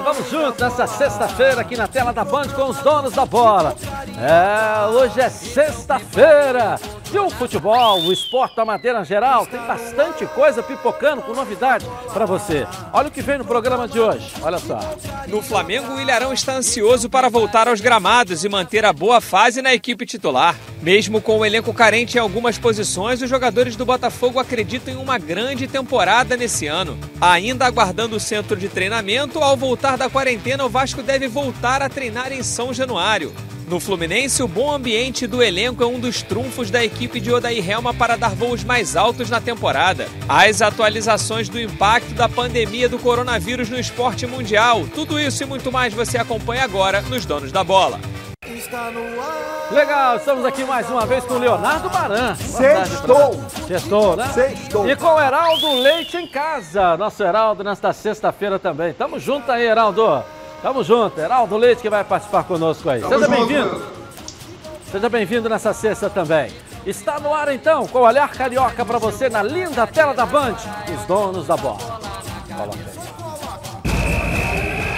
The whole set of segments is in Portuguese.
Vamos juntos nessa sexta-feira aqui na tela da Band com os donos da bola. É, hoje é sexta-feira. E o futebol, o esporte da madeira geral, tem bastante coisa pipocando com novidade para você. Olha o que vem no programa de hoje. Olha só. No Flamengo, o Ilharão está ansioso para voltar aos gramados e manter a boa fase na equipe titular. Mesmo com o elenco carente em algumas posições, os jogadores do Botafogo acreditam em uma grande temporada nesse ano. Ainda aguardando o centro de treinamento, ao voltar da quarentena, o Vasco deve voltar a treinar em São Januário. No Fluminense, o bom ambiente do elenco é um dos trunfos da equipe de Odair Helma para dar voos mais altos na temporada. As atualizações do impacto da pandemia do coronavírus no esporte mundial. Tudo isso e muito mais você acompanha agora nos Donos da Bola. Legal, estamos aqui mais uma vez com o Leonardo Baran. Sextou! Sextou, né? Sextou! E com o Heraldo Leite em casa. Nosso Heraldo nesta sexta-feira também. Tamo junto aí, Heraldo. Tamo junto. Heraldo Leite que vai participar conosco aí. Seja bem-vindo. Seja bem-vindo nessa sexta também. Está no ar então, com o olhar carioca para você na linda tela da Band, os donos da bola. Coloca.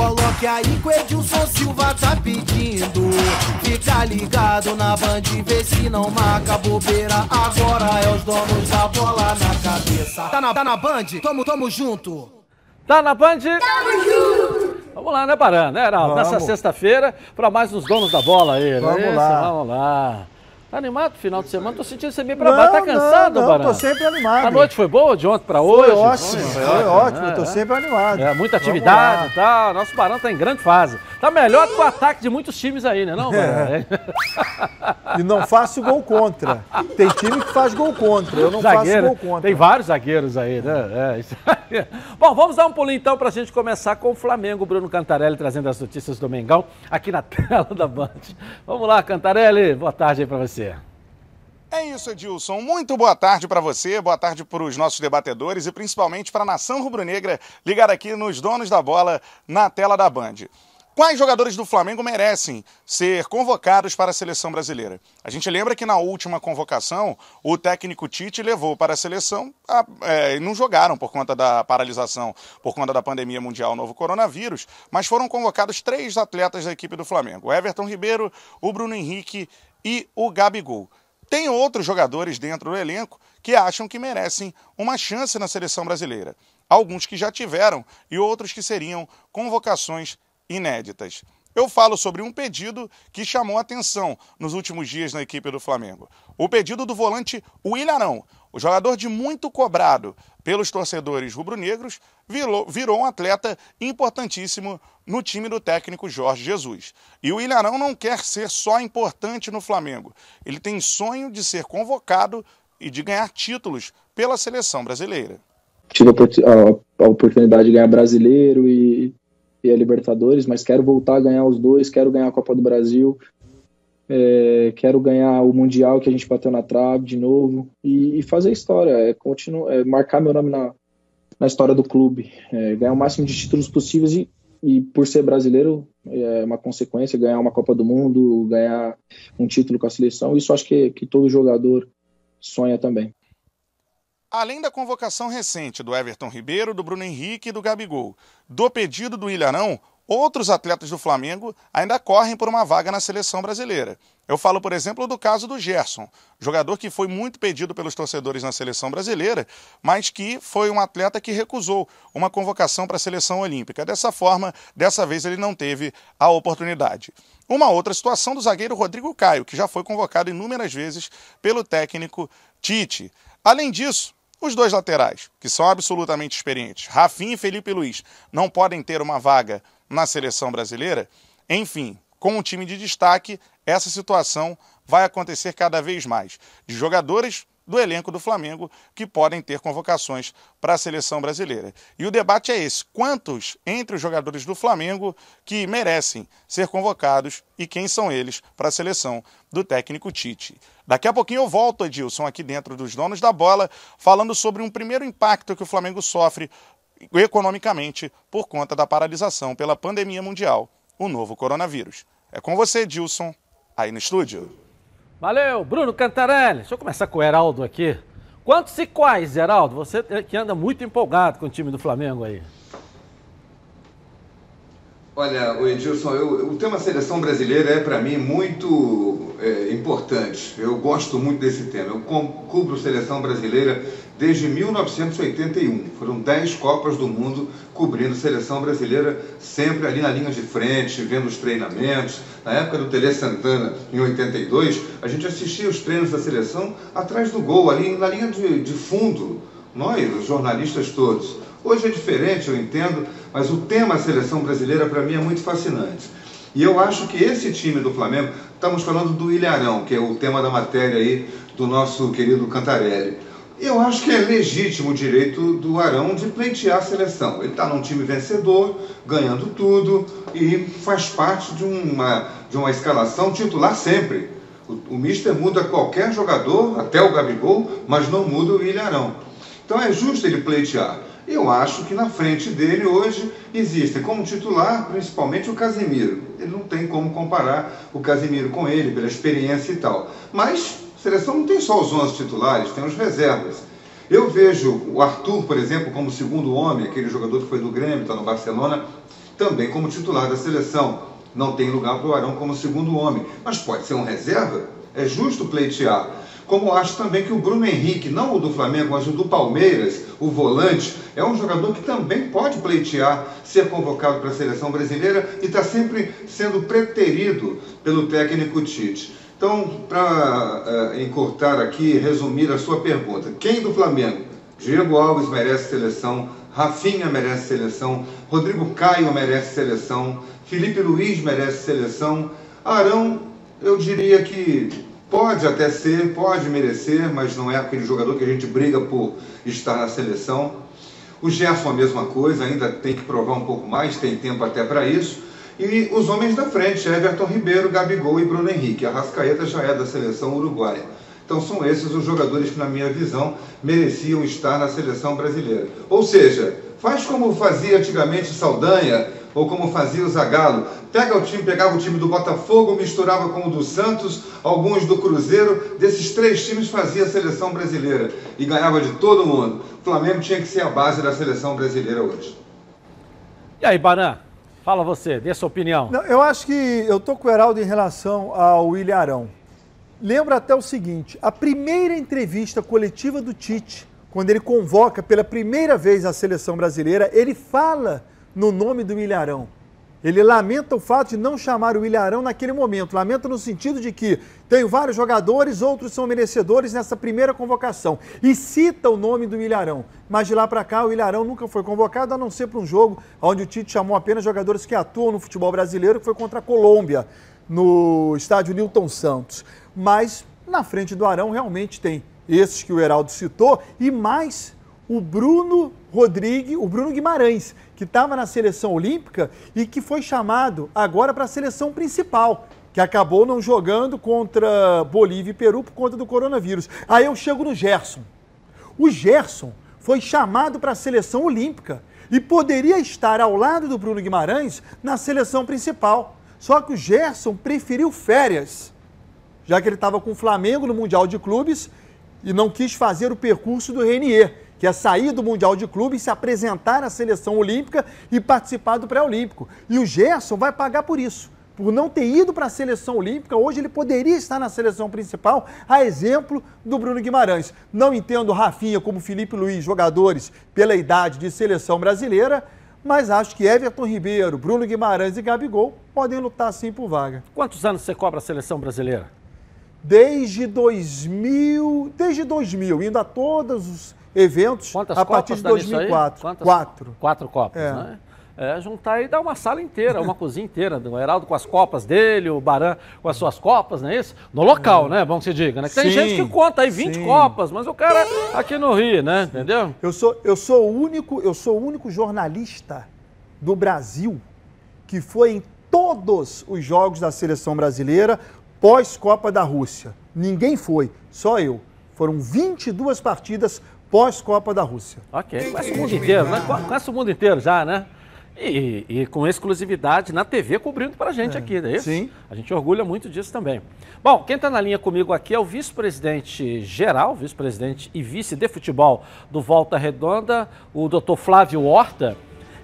coloque aí que o Edilson Silva tá pedindo. Fica ligado na band, vê se não marca bobeira. Agora é os donos da bola na cabeça. Tá na, tá na band? Tamo, tamo junto. Tá na Band? Tamo junto! Vamos lá, né, Baran? Né, Heraldo? Nessa sexta-feira, para mais uns donos da bola aí, né? Vamos Isso, lá. Vamos lá. Tá animado final de semana? Tô sentindo você meio pra baixo. Tá cansado, não, não, tô sempre animado. A noite foi boa de ontem pra hoje? Foi ótimo, foi, ótimo, né? tô sempre animado. É, muita atividade e tal. Nosso Barão tá em grande fase. Tá melhor do que o ataque de muitos times aí, né, não, Barão? E não faço gol contra. Tem time que faz gol contra, eu não Zagueiro, faço gol contra. Tem vários zagueiros aí, né? É, isso aí. Bom, vamos dar um pulinho então pra gente começar com o Flamengo. Bruno Cantarelli trazendo as notícias do Mengão aqui na tela da Band. Vamos lá, Cantarelli. Boa tarde aí pra você. É isso, Edilson. Muito boa tarde para você, boa tarde para os nossos debatedores e principalmente para a nação rubro-negra ligada aqui nos donos da bola na tela da Band. Quais jogadores do Flamengo merecem ser convocados para a seleção brasileira? A gente lembra que na última convocação o técnico Tite levou para a seleção é, e não jogaram por conta da paralisação, por conta da pandemia mundial novo coronavírus, mas foram convocados três atletas da equipe do Flamengo: o Everton Ribeiro, o Bruno Henrique e o Gabigol. Tem outros jogadores dentro do elenco que acham que merecem uma chance na seleção brasileira. Alguns que já tiveram e outros que seriam convocações inéditas. Eu falo sobre um pedido que chamou atenção nos últimos dias na equipe do Flamengo. O pedido do volante Willarão, o jogador de muito cobrado pelos torcedores rubro-negros, virou, virou um atleta importantíssimo no time do técnico Jorge Jesus. E o Ilharão não quer ser só importante no Flamengo. Ele tem sonho de ser convocado e de ganhar títulos pela seleção brasileira. tive a, opor- a- a oportunidade de ganhar brasileiro e, e a Libertadores, mas quero voltar a ganhar os dois, quero ganhar a Copa do Brasil, é, quero ganhar o Mundial que a gente bateu na trave de novo. E, e fazer história, é, continu, é marcar meu nome na, na história do clube, é, ganhar o máximo de títulos possíveis e, e por ser brasileiro é uma consequência, ganhar uma Copa do Mundo, ganhar um título com a seleção, isso acho que, que todo jogador sonha também. Além da convocação recente do Everton Ribeiro, do Bruno Henrique e do Gabigol, do pedido do Ilharão, outros atletas do Flamengo ainda correm por uma vaga na seleção brasileira. Eu falo, por exemplo, do caso do Gerson, jogador que foi muito pedido pelos torcedores na seleção brasileira, mas que foi um atleta que recusou uma convocação para a seleção olímpica. Dessa forma, dessa vez ele não teve a oportunidade. Uma outra situação do zagueiro Rodrigo Caio, que já foi convocado inúmeras vezes pelo técnico Tite. Além disso, os dois laterais, que são absolutamente experientes, Rafinha e Felipe Luiz, não podem ter uma vaga na seleção brasileira. Enfim, com um time de destaque, essa situação vai acontecer cada vez mais. De jogadores do elenco do Flamengo que podem ter convocações para a seleção brasileira. E o debate é esse: quantos entre os jogadores do Flamengo que merecem ser convocados e quem são eles para a seleção do técnico Tite? Daqui a pouquinho eu volto, Edilson, aqui dentro dos donos da bola, falando sobre um primeiro impacto que o Flamengo sofre economicamente por conta da paralisação pela pandemia mundial, o novo coronavírus. É com você, Edilson, aí no estúdio. Valeu, Bruno Cantarelli. Deixa eu começar com o Heraldo aqui. Quantos e quais, Heraldo? Você que anda muito empolgado com o time do Flamengo aí. Olha, o Edilson, eu, o tema seleção brasileira é para mim muito é, importante. Eu gosto muito desse tema. Eu cubro seleção brasileira desde 1981. Foram 10 Copas do Mundo cobrindo seleção brasileira, sempre ali na linha de frente, vendo os treinamentos. Na época do Tele Santana, em 82, a gente assistia os treinos da seleção atrás do gol, ali na linha de, de fundo. Nós, os jornalistas todos. Hoje é diferente, eu entendo, mas o tema seleção brasileira para mim é muito fascinante. E eu acho que esse time do Flamengo, estamos falando do Ilharão, que é o tema da matéria aí do nosso querido Cantarelli. Eu acho que é legítimo o direito do Arão de pleitear a seleção. Ele está num time vencedor, ganhando tudo e faz parte de uma, de uma escalação titular sempre. O, o Mister muda qualquer jogador, até o Gabigol, mas não muda o Ilharão. Então é justo ele pleitear. Eu acho que na frente dele hoje existe como titular principalmente o Casemiro. Ele não tem como comparar o Casemiro com ele pela experiência e tal. Mas a seleção não tem só os 11 titulares, tem os reservas. Eu vejo o Arthur, por exemplo, como segundo homem, aquele jogador que foi do Grêmio, está no Barcelona, também como titular da seleção. Não tem lugar para o Arão como segundo homem, mas pode ser um reserva. É justo pleitear. Como acho também que o Bruno Henrique, não o do Flamengo, mas o do Palmeiras, o volante, é um jogador que também pode pleitear ser convocado para a seleção brasileira e está sempre sendo preterido pelo técnico Tite. Então, para uh, eh, encurtar aqui, resumir a sua pergunta, quem do Flamengo? Diego Alves merece seleção, Rafinha merece seleção, Rodrigo Caio merece seleção, Felipe Luiz merece seleção, Arão, eu diria que Pode até ser, pode merecer, mas não é aquele jogador que a gente briga por estar na seleção. O Gerson a mesma coisa, ainda tem que provar um pouco mais, tem tempo até para isso. E os homens da frente, Everton Ribeiro, Gabigol e Bruno Henrique. A Rascaeta já é da seleção uruguaia. Então são esses os jogadores que, na minha visão, mereciam estar na seleção brasileira. Ou seja, faz como fazia antigamente Saldanha, ou como fazia o Zagallo. Pega o time, pegava o time do Botafogo, misturava com o do Santos, alguns do Cruzeiro. Desses três times fazia a seleção brasileira e ganhava de todo mundo. O Flamengo tinha que ser a base da seleção brasileira hoje. E aí, Baran? Fala você, dê sua opinião. Não, eu acho que eu tô com o Heraldo em relação ao Ilharão. Lembra até o seguinte: a primeira entrevista coletiva do Tite, quando ele convoca pela primeira vez a seleção brasileira, ele fala no nome do Ilharão. Ele lamenta o fato de não chamar o Ilharão naquele momento. Lamenta no sentido de que tem vários jogadores, outros são merecedores nessa primeira convocação. E cita o nome do Ilharão. Mas de lá para cá, o Ilharão nunca foi convocado, a não ser para um jogo onde o Tite chamou apenas jogadores que atuam no futebol brasileiro, que foi contra a Colômbia, no estádio Newton Santos. Mas na frente do Arão realmente tem esses que o Heraldo citou e mais o Bruno Rodrigues, o Bruno Guimarães, que estava na seleção olímpica e que foi chamado agora para a seleção principal, que acabou não jogando contra Bolívia e Peru por conta do coronavírus. Aí eu chego no Gerson. O Gerson foi chamado para a seleção olímpica e poderia estar ao lado do Bruno Guimarães na seleção principal. Só que o Gerson preferiu férias, já que ele estava com o Flamengo no Mundial de Clubes e não quis fazer o percurso do Renier que é sair do Mundial de Clubes, se apresentar na seleção olímpica e participar do pré-olímpico. E o Gerson vai pagar por isso. Por não ter ido para a seleção olímpica, hoje ele poderia estar na seleção principal, a exemplo do Bruno Guimarães. Não entendo Rafinha como Felipe Luiz, jogadores pela idade de seleção brasileira, mas acho que Everton Ribeiro, Bruno Guimarães e Gabigol podem lutar sim por vaga. Quantos anos você cobra a seleção brasileira? Desde 2000, desde 2000, indo a todos os eventos Quantas a partir de 2004. Quantas? Quatro. Quatro Copas, é. né? é, juntar e dar uma sala inteira, uma cozinha inteira. O Heraldo com as copas dele, o Baran com as suas copas, não é isso? No local, né? Bom que se diga, né? Que Tem Sim, gente que conta aí 20 sim. copas, mas o cara aqui no Rio, né? Entendeu? Eu sou, eu sou o único, eu sou o único jornalista do Brasil que foi em todos os jogos da seleção brasileira pós-Copa da Rússia. Ninguém foi, só eu. Foram 22 partidas pós-Copa da Rússia. Ok, conhece o mundo inteiro, né? Co- Conhece o mundo inteiro já, né? E, e com exclusividade na TV cobrindo pra gente aqui, não é isso? sim. A gente orgulha muito disso também. Bom, quem está na linha comigo aqui é o vice-presidente geral, vice-presidente e vice de futebol do Volta Redonda, o doutor Flávio Horta,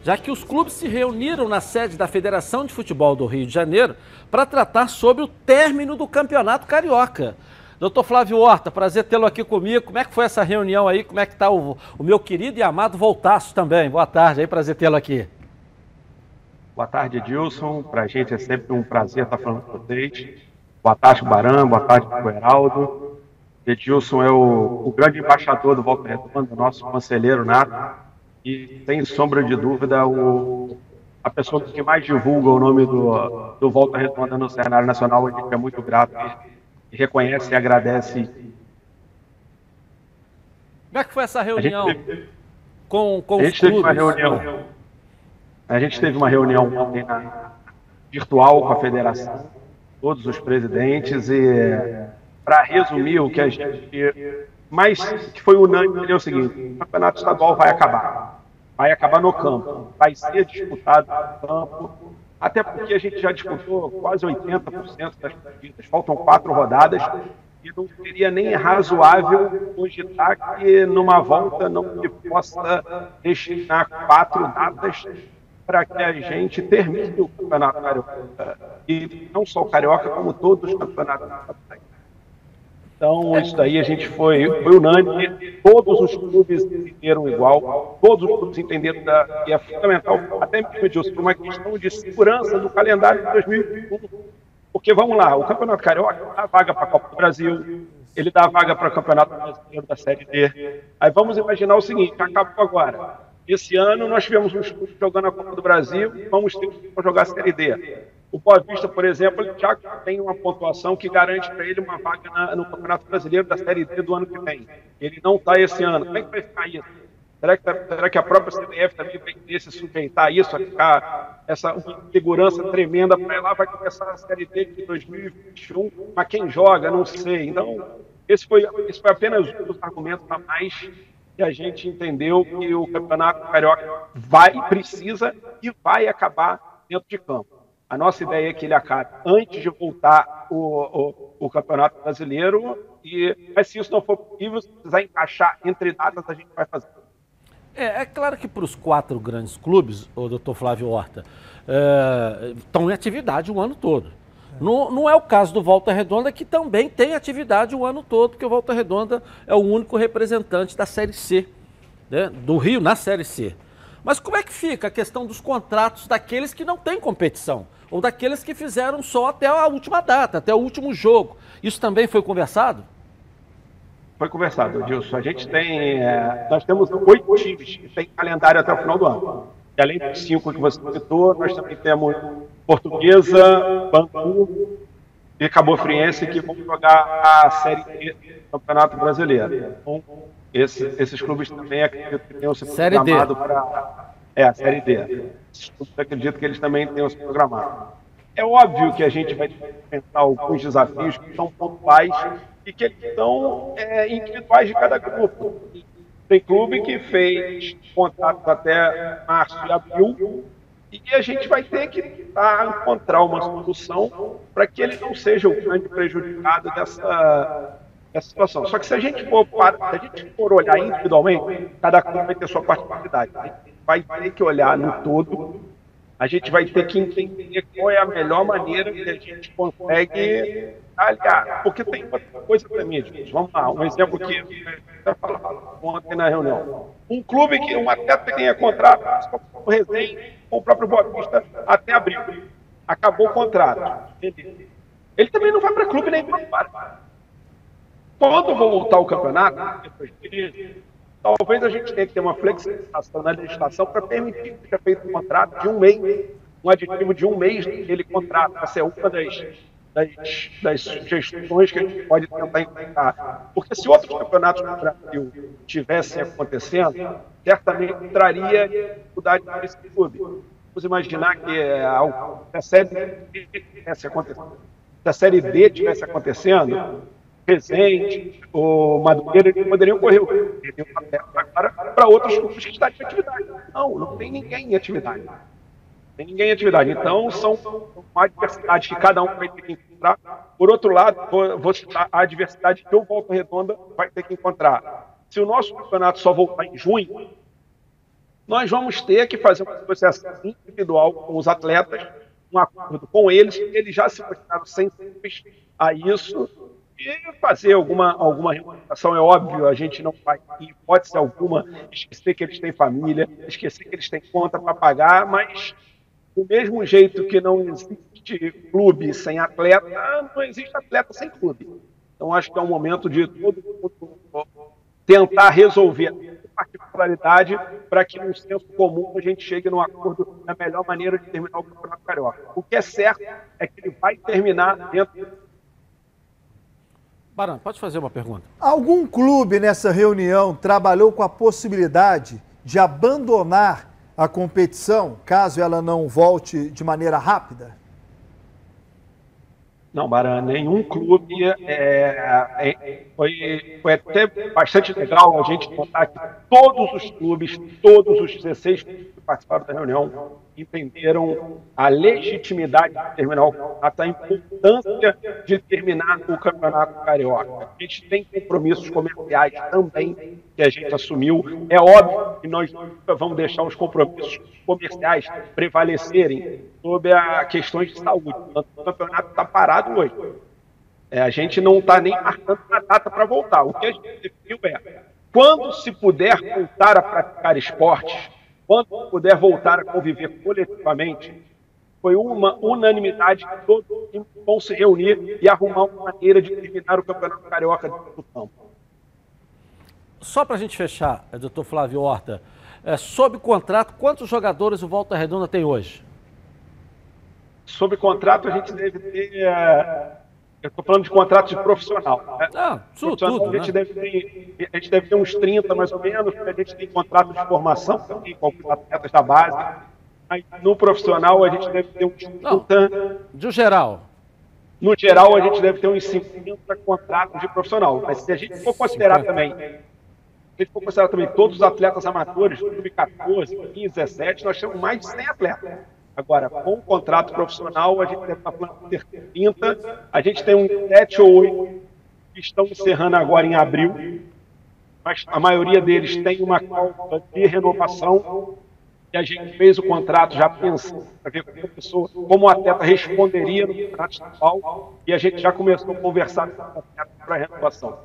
já que os clubes se reuniram na sede da Federação de Futebol do Rio de Janeiro para tratar sobre o término do Campeonato Carioca. Doutor Flávio Horta, prazer tê-lo aqui comigo. Como é que foi essa reunião aí? Como é que está o, o meu querido e amado Voltaço também? Boa tarde aí, prazer tê-lo aqui. Boa tarde, Edilson. Para a gente é sempre um prazer estar falando com vocês. Boa tarde, Barão. Boa tarde, Heraldo. Edilson é o, o grande embaixador do Volta Redonda, nosso conselheiro nato. E, sem sombra de dúvida, o, a pessoa que mais divulga o nome do, do Volta Redonda no cenário nacional. A gente é muito grato reconhece e agradece. Como é que foi essa reunião teve- com, com A gente teve uma reunião. A gente teve uma reunião virtual com a federação, todos os presidentes, e para resumir o que a gente mais que foi unânime é o seguinte: o campeonato estadual vai acabar. Vai acabar no campo. Vai ser disputado no campo. Até porque a gente já disputou quase 80% das partidas. Faltam quatro rodadas e não seria nem razoável cogitar que numa volta não se possa destinar quatro datas para que a gente termine o campeonato carioca. E não só o carioca, como todos os campeonatos estaduais. Então, isso daí a gente foi, foi unânime, todos os clubes entenderam igual, todos os clubes entenderam da, que é fundamental, até mesmo Edilson, por uma questão de segurança do calendário de 2021. Porque vamos lá, o Campeonato Carioca dá vaga para a Copa do Brasil, ele dá vaga para o Campeonato Brasileiro da Série D. Aí vamos imaginar o seguinte, acabou agora. Esse ano nós tivemos uns clubes jogando a Copa do Brasil, vamos ter que jogar a Série D. O Boa Vista, por exemplo, já tem uma pontuação que garante para ele uma vaga na- no Campeonato Brasileiro da Série D do ano que vem. Ele não está esse ano. Como é que vai ficar isso? Será que, será que a própria CBF também vai querer se sujeitar a isso, a ficar essa segurança tremenda para lá? Vai começar a Série D de 2021, mas quem joga, não sei. Então, esse foi, esse foi apenas um dos argumentos a mais que a gente entendeu que o Campeonato Carioca vai, precisa e vai acabar dentro de campo. A nossa ideia é que ele acabe antes de voltar o, o, o Campeonato Brasileiro, e, mas se isso não for possível, se precisar encaixar entre datas, a gente vai fazer. É, é claro que para os quatro grandes clubes, o doutor Flávio Horta, é, estão em atividade o ano todo. Não, não é o caso do Volta Redonda, que também tem atividade o ano todo, porque o Volta Redonda é o único representante da Série C, né, do Rio na Série C. Mas como é que fica a questão dos contratos daqueles que não têm competição? Ou daqueles que fizeram só até a última data, até o último jogo? Isso também foi conversado? Foi conversado, Edilson. A gente tem. é, nós temos oito times que têm calendário até o final do ano. E além dos cinco que você citou, nós também temos Portuguesa, Bangu e Cabo Friense que vão jogar a Série D do Campeonato Brasileiro. Então, esse- esses clubes também acredito que tenham se Série programado para. É, a Série D. Esses clubes acredito que eles também tenham se programado. É óbvio que a gente vai enfrentar alguns desafios que são pontuais e que são é, individuais de cada grupo. Tem clube que fez contratos até março e abril e a gente vai ter que tentar encontrar uma solução para que ele não seja o grande prejudicado dessa, dessa situação. Só que se a gente for, para- se a gente for olhar individualmente, cada clube vai ter sua particularidade. A gente vai ter que olhar no todo a gente vai ter que entender qual é a melhor maneira que a gente consegue aliar. Porque tem outra coisa também, gente. Vamos lá, um exemplo que eu falava ontem na reunião. Um clube que um atleta tenha contrato, o Resenha, com o próprio Boa Vista, até abril. Acabou o contrato. Ele também não vai para clube nem para Quando voltar o campeonato, talvez a gente tenha que ter uma flexibilização na legislação para permitir que seja feito um contrato de um mês, um aditivo de um mês naquele contrato. Essa é uma das, das, das sugestões que a gente pode tentar encontrar. Porque se outros campeonatos no Brasil estivessem acontecendo, certamente traria dificuldade para esse clube. Vamos imaginar que a, a Série acontecendo, se a Série tivesse acontecendo, Resende, o Madureira, eles poderiam correr para outros clubes que estão em atividade. Não, não tem ninguém em atividade. Não tem ninguém em atividade. Então, são uma diversidade que cada um vai ter que encontrar. Por outro lado, vou, vou citar a diversidade que o Volta Redonda vai ter que encontrar. Se o nosso campeonato só voltar em junho, nós vamos ter que fazer uma negociação individual com os atletas, um acordo com eles, eles já se mostraram sensíveis a isso, e fazer alguma, alguma remuneração, é óbvio, a gente não vai, em hipótese alguma, esquecer que eles têm família, esquecer que eles têm conta para pagar, mas do mesmo jeito que não existe clube sem atleta, não existe atleta sem clube. Então acho que é um momento de todo mundo tentar resolver a particularidade para que, num senso comum, a gente chegue num acordo da melhor maneira de terminar o Campeonato Carioca. O que é certo é que ele vai terminar dentro. Barão, pode fazer uma pergunta. Algum clube nessa reunião trabalhou com a possibilidade de abandonar a competição caso ela não volte de maneira rápida? Não, Baran, nenhum clube. É, é, foi, foi até bastante legal a gente contar que todos os clubes, todos os 16 que participaram da reunião, entenderam a legitimidade de terminar campeonato, a importância de terminar o campeonato carioca. A gente tem compromissos comerciais também que a gente assumiu. É óbvio que nós nunca vamos deixar os compromissos comerciais prevalecerem sobre as questões de saúde. O campeonato está parado hoje. É, a gente não está nem marcando a data para voltar. O que a gente definiu é, quando se puder voltar a praticar esportes, quando puder voltar a conviver coletivamente, foi uma unanimidade que todos vão se reunir e arrumar uma maneira de terminar o Campeonato Carioca de campo. Só para a gente fechar, é, doutor Flávio Horta, é, sob contrato, quantos jogadores o Volta Redonda tem hoje? Sob contrato, a gente deve ter. É, eu estou falando de contrato de profissional. Né? Ah, tudo, tudo, a, gente né? deve ter, a gente deve ter uns 30 mais ou menos, a gente tem contrato de formação também com atletas da base. Aí, no profissional, a gente deve ter uns 30. Não, de geral. No geral, a gente deve ter uns 50 contratos de profissional. Mas se a gente for considerar também se a gente for considerar também todos os atletas amadores, 2014, 15, 17, nós temos mais de 100 atletas. Agora, com o contrato profissional, a gente deve estar falando de 30, a gente tem uns 7 ou 8 que estão encerrando agora em abril, mas a maioria deles tem uma cláusula de renovação e a gente fez o contrato já pensando para ver como a pessoa, como o atleta responderia no contrato estadual e a gente já começou a conversar com o atleta para a renovação.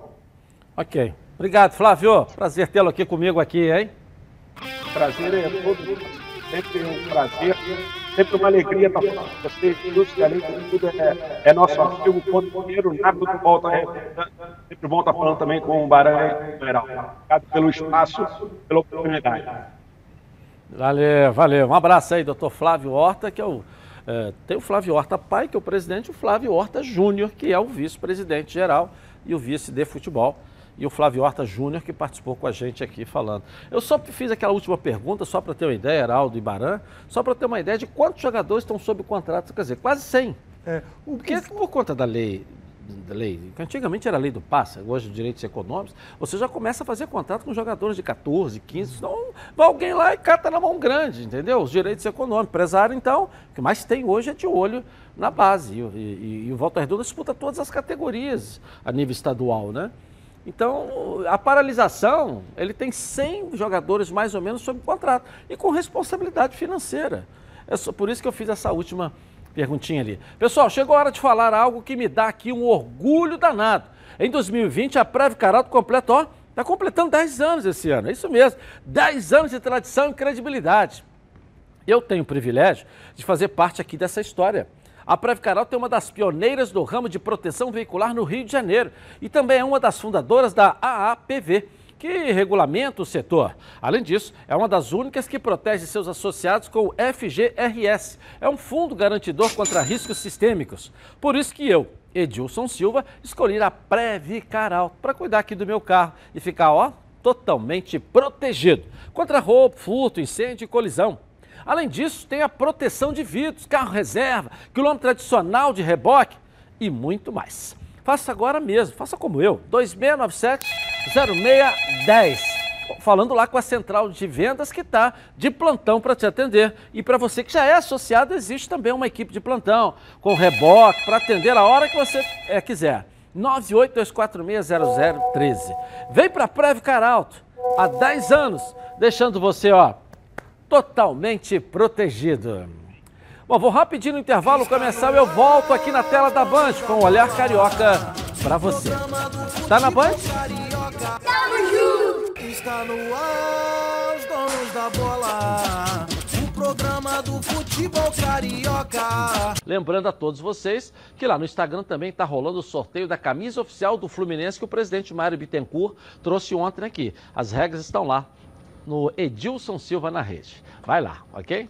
Ok. Obrigado, Flávio. Prazer tê-lo aqui comigo aqui, hein? Prazer é todo sempre um prazer, sempre uma alegria estar falando com vocês, que além tudo é, é nosso amigo, ponteiro, nato do Volta sempre bom estar falando também com o Barão Geral. Obrigado pelo espaço, pela oportunidade. Valeu, valeu. Um abraço aí, doutor Flávio Horta, que é o. É, tem o Flávio Horta pai, que é o presidente, e o Flávio Horta Júnior, que é o vice-presidente geral e o vice de futebol e o Flávio Horta Júnior, que participou com a gente aqui falando. Eu só fiz aquela última pergunta, só para ter uma ideia, Heraldo e Baran, só para ter uma ideia de quantos jogadores estão sob contrato, quer dizer, quase 100. É, o, Porque por conta da lei, da lei, que antigamente era a lei do passe, hoje direitos econômicos, você já começa a fazer contrato com jogadores de 14, 15, senão vai alguém lá e cata na mão grande, entendeu? Os direitos econômicos. Empresário, então, o que mais tem hoje é de olho na base. E, e, e o Volta Redonda disputa todas as categorias a nível estadual, né? Então, a paralisação, ele tem 100 jogadores mais ou menos sob contrato e com responsabilidade financeira. É por isso que eu fiz essa última perguntinha ali. Pessoal, chegou a hora de falar algo que me dá aqui um orgulho danado. Em 2020, a Preve Caralto completa, ó, está completando 10 anos esse ano, é isso mesmo. 10 anos de tradição e credibilidade. Eu tenho o privilégio de fazer parte aqui dessa história. A Previcaral tem uma das pioneiras do ramo de proteção veicular no Rio de Janeiro e também é uma das fundadoras da AAPV, que regulamenta o setor. Além disso, é uma das únicas que protege seus associados com o FGRS. É um fundo garantidor contra riscos sistêmicos. Por isso que eu, Edilson Silva, escolhi a Previcar para cuidar aqui do meu carro e ficar, ó, totalmente protegido contra roubo, furto, incêndio e colisão. Além disso, tem a proteção de vidros, carro reserva, quilômetro adicional de reboque e muito mais. Faça agora mesmo, faça como eu, 2697-0610. Falando lá com a central de vendas que está de plantão para te atender. E para você que já é associado, existe também uma equipe de plantão, com reboque, para atender a hora que você é, quiser. 982460013. Vem para a Caralto, há 10 anos, deixando você ó, totalmente protegido. Bom, vou rapidinho no intervalo começar e eu volto aqui na tela da Band com o Olhar Carioca para você. Tá na Band? Tamo junto! Está no ar, os donos da bola. O programa do futebol carioca. Lembrando a todos vocês que lá no Instagram também está rolando o sorteio da camisa oficial do Fluminense que o presidente Mário Bittencourt trouxe ontem aqui. As regras estão lá no Edilson Silva na rede. Vai lá, ok?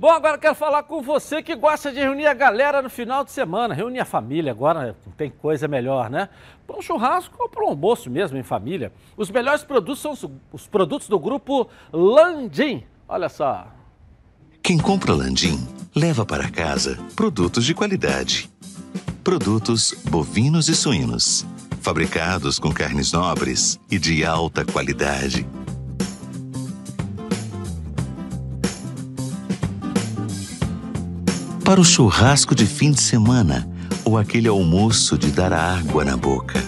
Bom, agora quero falar com você que gosta de reunir a galera no final de semana, reunir a família, agora não tem coisa melhor, né? Para um churrasco ou para um almoço mesmo em família. Os melhores produtos são os produtos do grupo Landim. Olha só. Quem compra Landim leva para casa produtos de qualidade. Produtos bovinos e suínos, fabricados com carnes nobres e de alta qualidade para o churrasco de fim de semana ou aquele almoço de dar água na boca.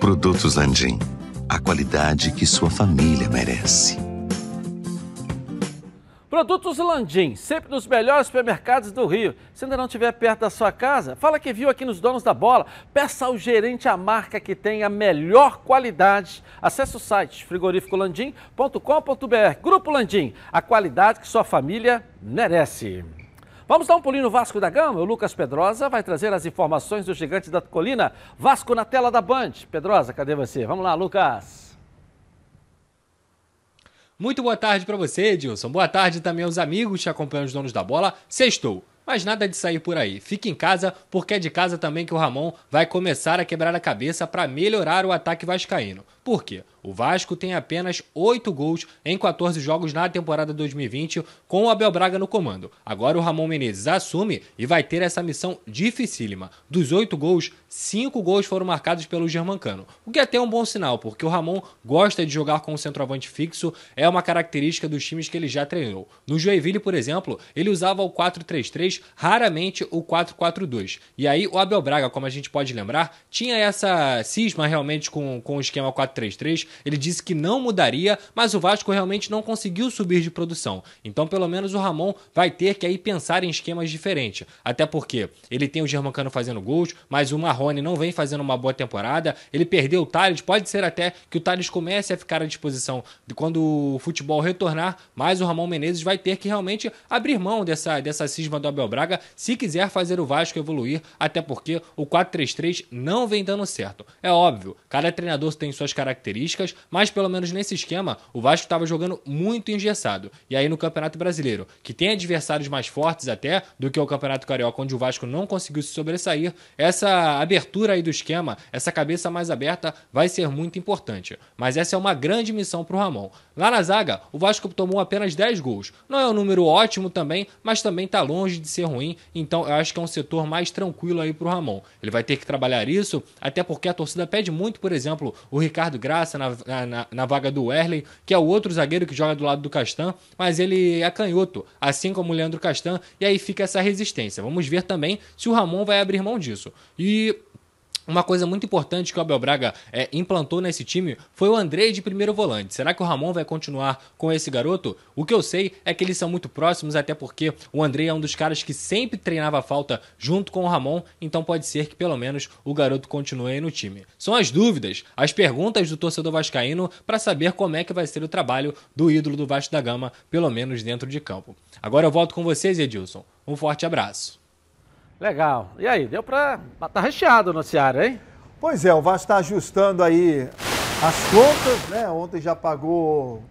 Produtos Landim, a qualidade que sua família merece. Produtos Landim, sempre nos melhores supermercados do Rio. Se ainda não estiver perto da sua casa, fala que viu aqui nos Donos da Bola. Peça ao gerente a marca que tem a melhor qualidade. Acesse o site frigorificolandim.com.br. Grupo Landim, a qualidade que sua família merece. Vamos dar um pulinho no Vasco da Gama? O Lucas Pedrosa vai trazer as informações do gigante da colina. Vasco na tela da Band. Pedrosa, cadê você? Vamos lá, Lucas. Muito boa tarde para você, Edilson. Boa tarde também aos amigos que acompanham os donos da bola. Sextou. Mas nada de sair por aí. Fique em casa, porque é de casa também que o Ramon vai começar a quebrar a cabeça para melhorar o ataque vascaíno. Por quê? O Vasco tem apenas 8 gols em 14 jogos na temporada 2020 com o Abel Braga no comando. Agora o Ramon Menezes assume e vai ter essa missão dificílima. Dos 8 gols, 5 gols foram marcados pelo Germancano, o que é até um bom sinal, porque o Ramon gosta de jogar com um centroavante fixo, é uma característica dos times que ele já treinou. No Joinville, por exemplo, ele usava o 4-3-3, raramente o 4-4-2. E aí o Abel Braga, como a gente pode lembrar, tinha essa cisma realmente com, com o esquema 4-3-3. Ele disse que não mudaria, mas o Vasco realmente não conseguiu subir de produção. Então, pelo menos o Ramon vai ter que aí pensar em esquemas diferentes. Até porque ele tem o Germancano fazendo gols, mas o Marrone não vem fazendo uma boa temporada. Ele perdeu o Thales, pode ser até que o Thales comece a ficar à disposição de quando o futebol retornar, mas o Ramon Menezes vai ter que realmente abrir mão dessa, dessa cisma do Abel Braga se quiser fazer o Vasco evoluir, até porque o 4-3-3 não vem dando certo. É óbvio, cada treinador tem suas características, mas pelo menos nesse esquema, o Vasco estava jogando muito engessado. E aí no Campeonato Brasileiro, que tem adversários mais fortes até do que o Campeonato Carioca, onde o Vasco não conseguiu se sobressair, essa abertura aí do esquema, essa cabeça mais aberta vai ser muito importante. Mas essa é uma grande missão para o Ramon. Lá na zaga, o Vasco tomou apenas 10 gols. Não é um número ótimo também, mas também está longe de ser ruim, então eu acho que é um setor mais tranquilo aí para o Ramon. Ele vai ter que trabalhar isso, até porque a torcida pede muito, por exemplo, o Ricardo Graça na, na, na vaga do Werley, que é o outro zagueiro que joga do lado do Castan, mas ele é canhoto, assim como o Leandro Castan, e aí fica essa resistência. Vamos ver também se o Ramon vai abrir mão disso. E uma coisa muito importante que o Abel Braga é, implantou nesse time foi o Andrei de primeiro volante. Será que o Ramon vai continuar com esse garoto? O que eu sei é que eles são muito próximos, até porque o Andrei é um dos caras que sempre treinava falta junto com o Ramon, então pode ser que pelo menos o garoto continue aí no time. São as dúvidas, as perguntas do torcedor vascaíno para saber como é que vai ser o trabalho do ídolo do Vasco da Gama, pelo menos dentro de campo. Agora eu volto com vocês, Edilson. Um forte abraço. Legal. E aí, deu para tá recheado o noticiário, hein? Pois é, o Vasco está ajustando aí as contas, né? Ontem já pagou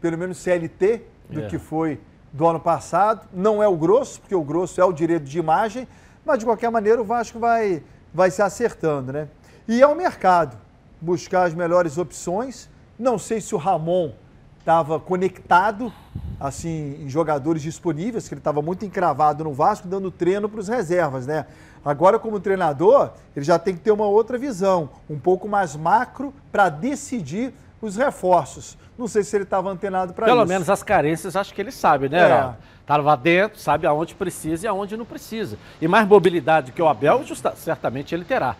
pelo menos CLT do é. que foi do ano passado. Não é o grosso, porque o grosso é o direito de imagem, mas de qualquer maneira o Vasco vai, vai se acertando, né? E é o mercado, buscar as melhores opções. Não sei se o Ramon estava conectado assim, em jogadores disponíveis, que ele estava muito encravado no Vasco, dando treino para os reservas, né? Agora, como treinador, ele já tem que ter uma outra visão, um pouco mais macro, para decidir os reforços. Não sei se ele estava antenado para isso. Pelo menos as carências, acho que ele sabe, né, é. Estava dentro, sabe aonde precisa e aonde não precisa. E mais mobilidade que o Abel, justa, certamente ele terá.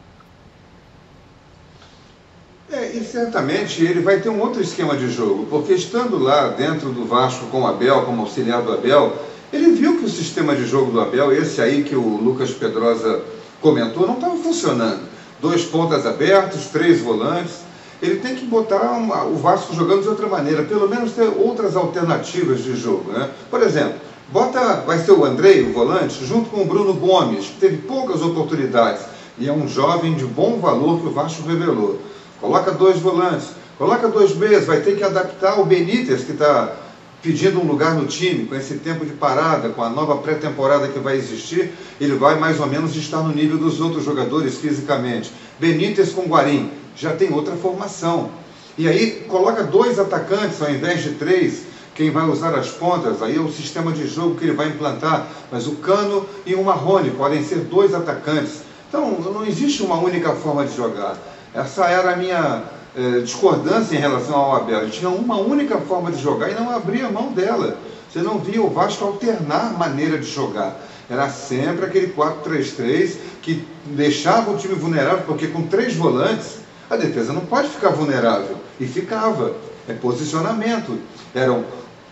É, e certamente ele vai ter um outro esquema de jogo, porque estando lá dentro do Vasco com o Abel, como auxiliar do Abel, ele viu que o sistema de jogo do Abel, esse aí que o Lucas Pedrosa comentou, não estava funcionando. Dois pontas abertos, três volantes. Ele tem que botar uma, o Vasco jogando de outra maneira, pelo menos ter outras alternativas de jogo. Né? Por exemplo, bota, vai ser o Andrei, o volante, junto com o Bruno Gomes, que teve poucas oportunidades e é um jovem de bom valor que o Vasco revelou. Coloca dois volantes, coloca dois meias, vai ter que adaptar o Benítez, que está pedindo um lugar no time, com esse tempo de parada, com a nova pré-temporada que vai existir, ele vai mais ou menos estar no nível dos outros jogadores fisicamente. Benítez com Guarim, já tem outra formação. E aí coloca dois atacantes ao invés de três, quem vai usar as pontas, aí é o sistema de jogo que ele vai implantar, mas o Cano e o Marrone podem ser dois atacantes. Então, não existe uma única forma de jogar. Essa era a minha eh, discordância em relação ao Abel. Ele tinha uma única forma de jogar e não abria mão dela. Você não via o Vasco alternar maneira de jogar. Era sempre aquele 4-3-3 que deixava o time vulnerável, porque com três volantes, a defesa não pode ficar vulnerável. E ficava. É posicionamento. Eram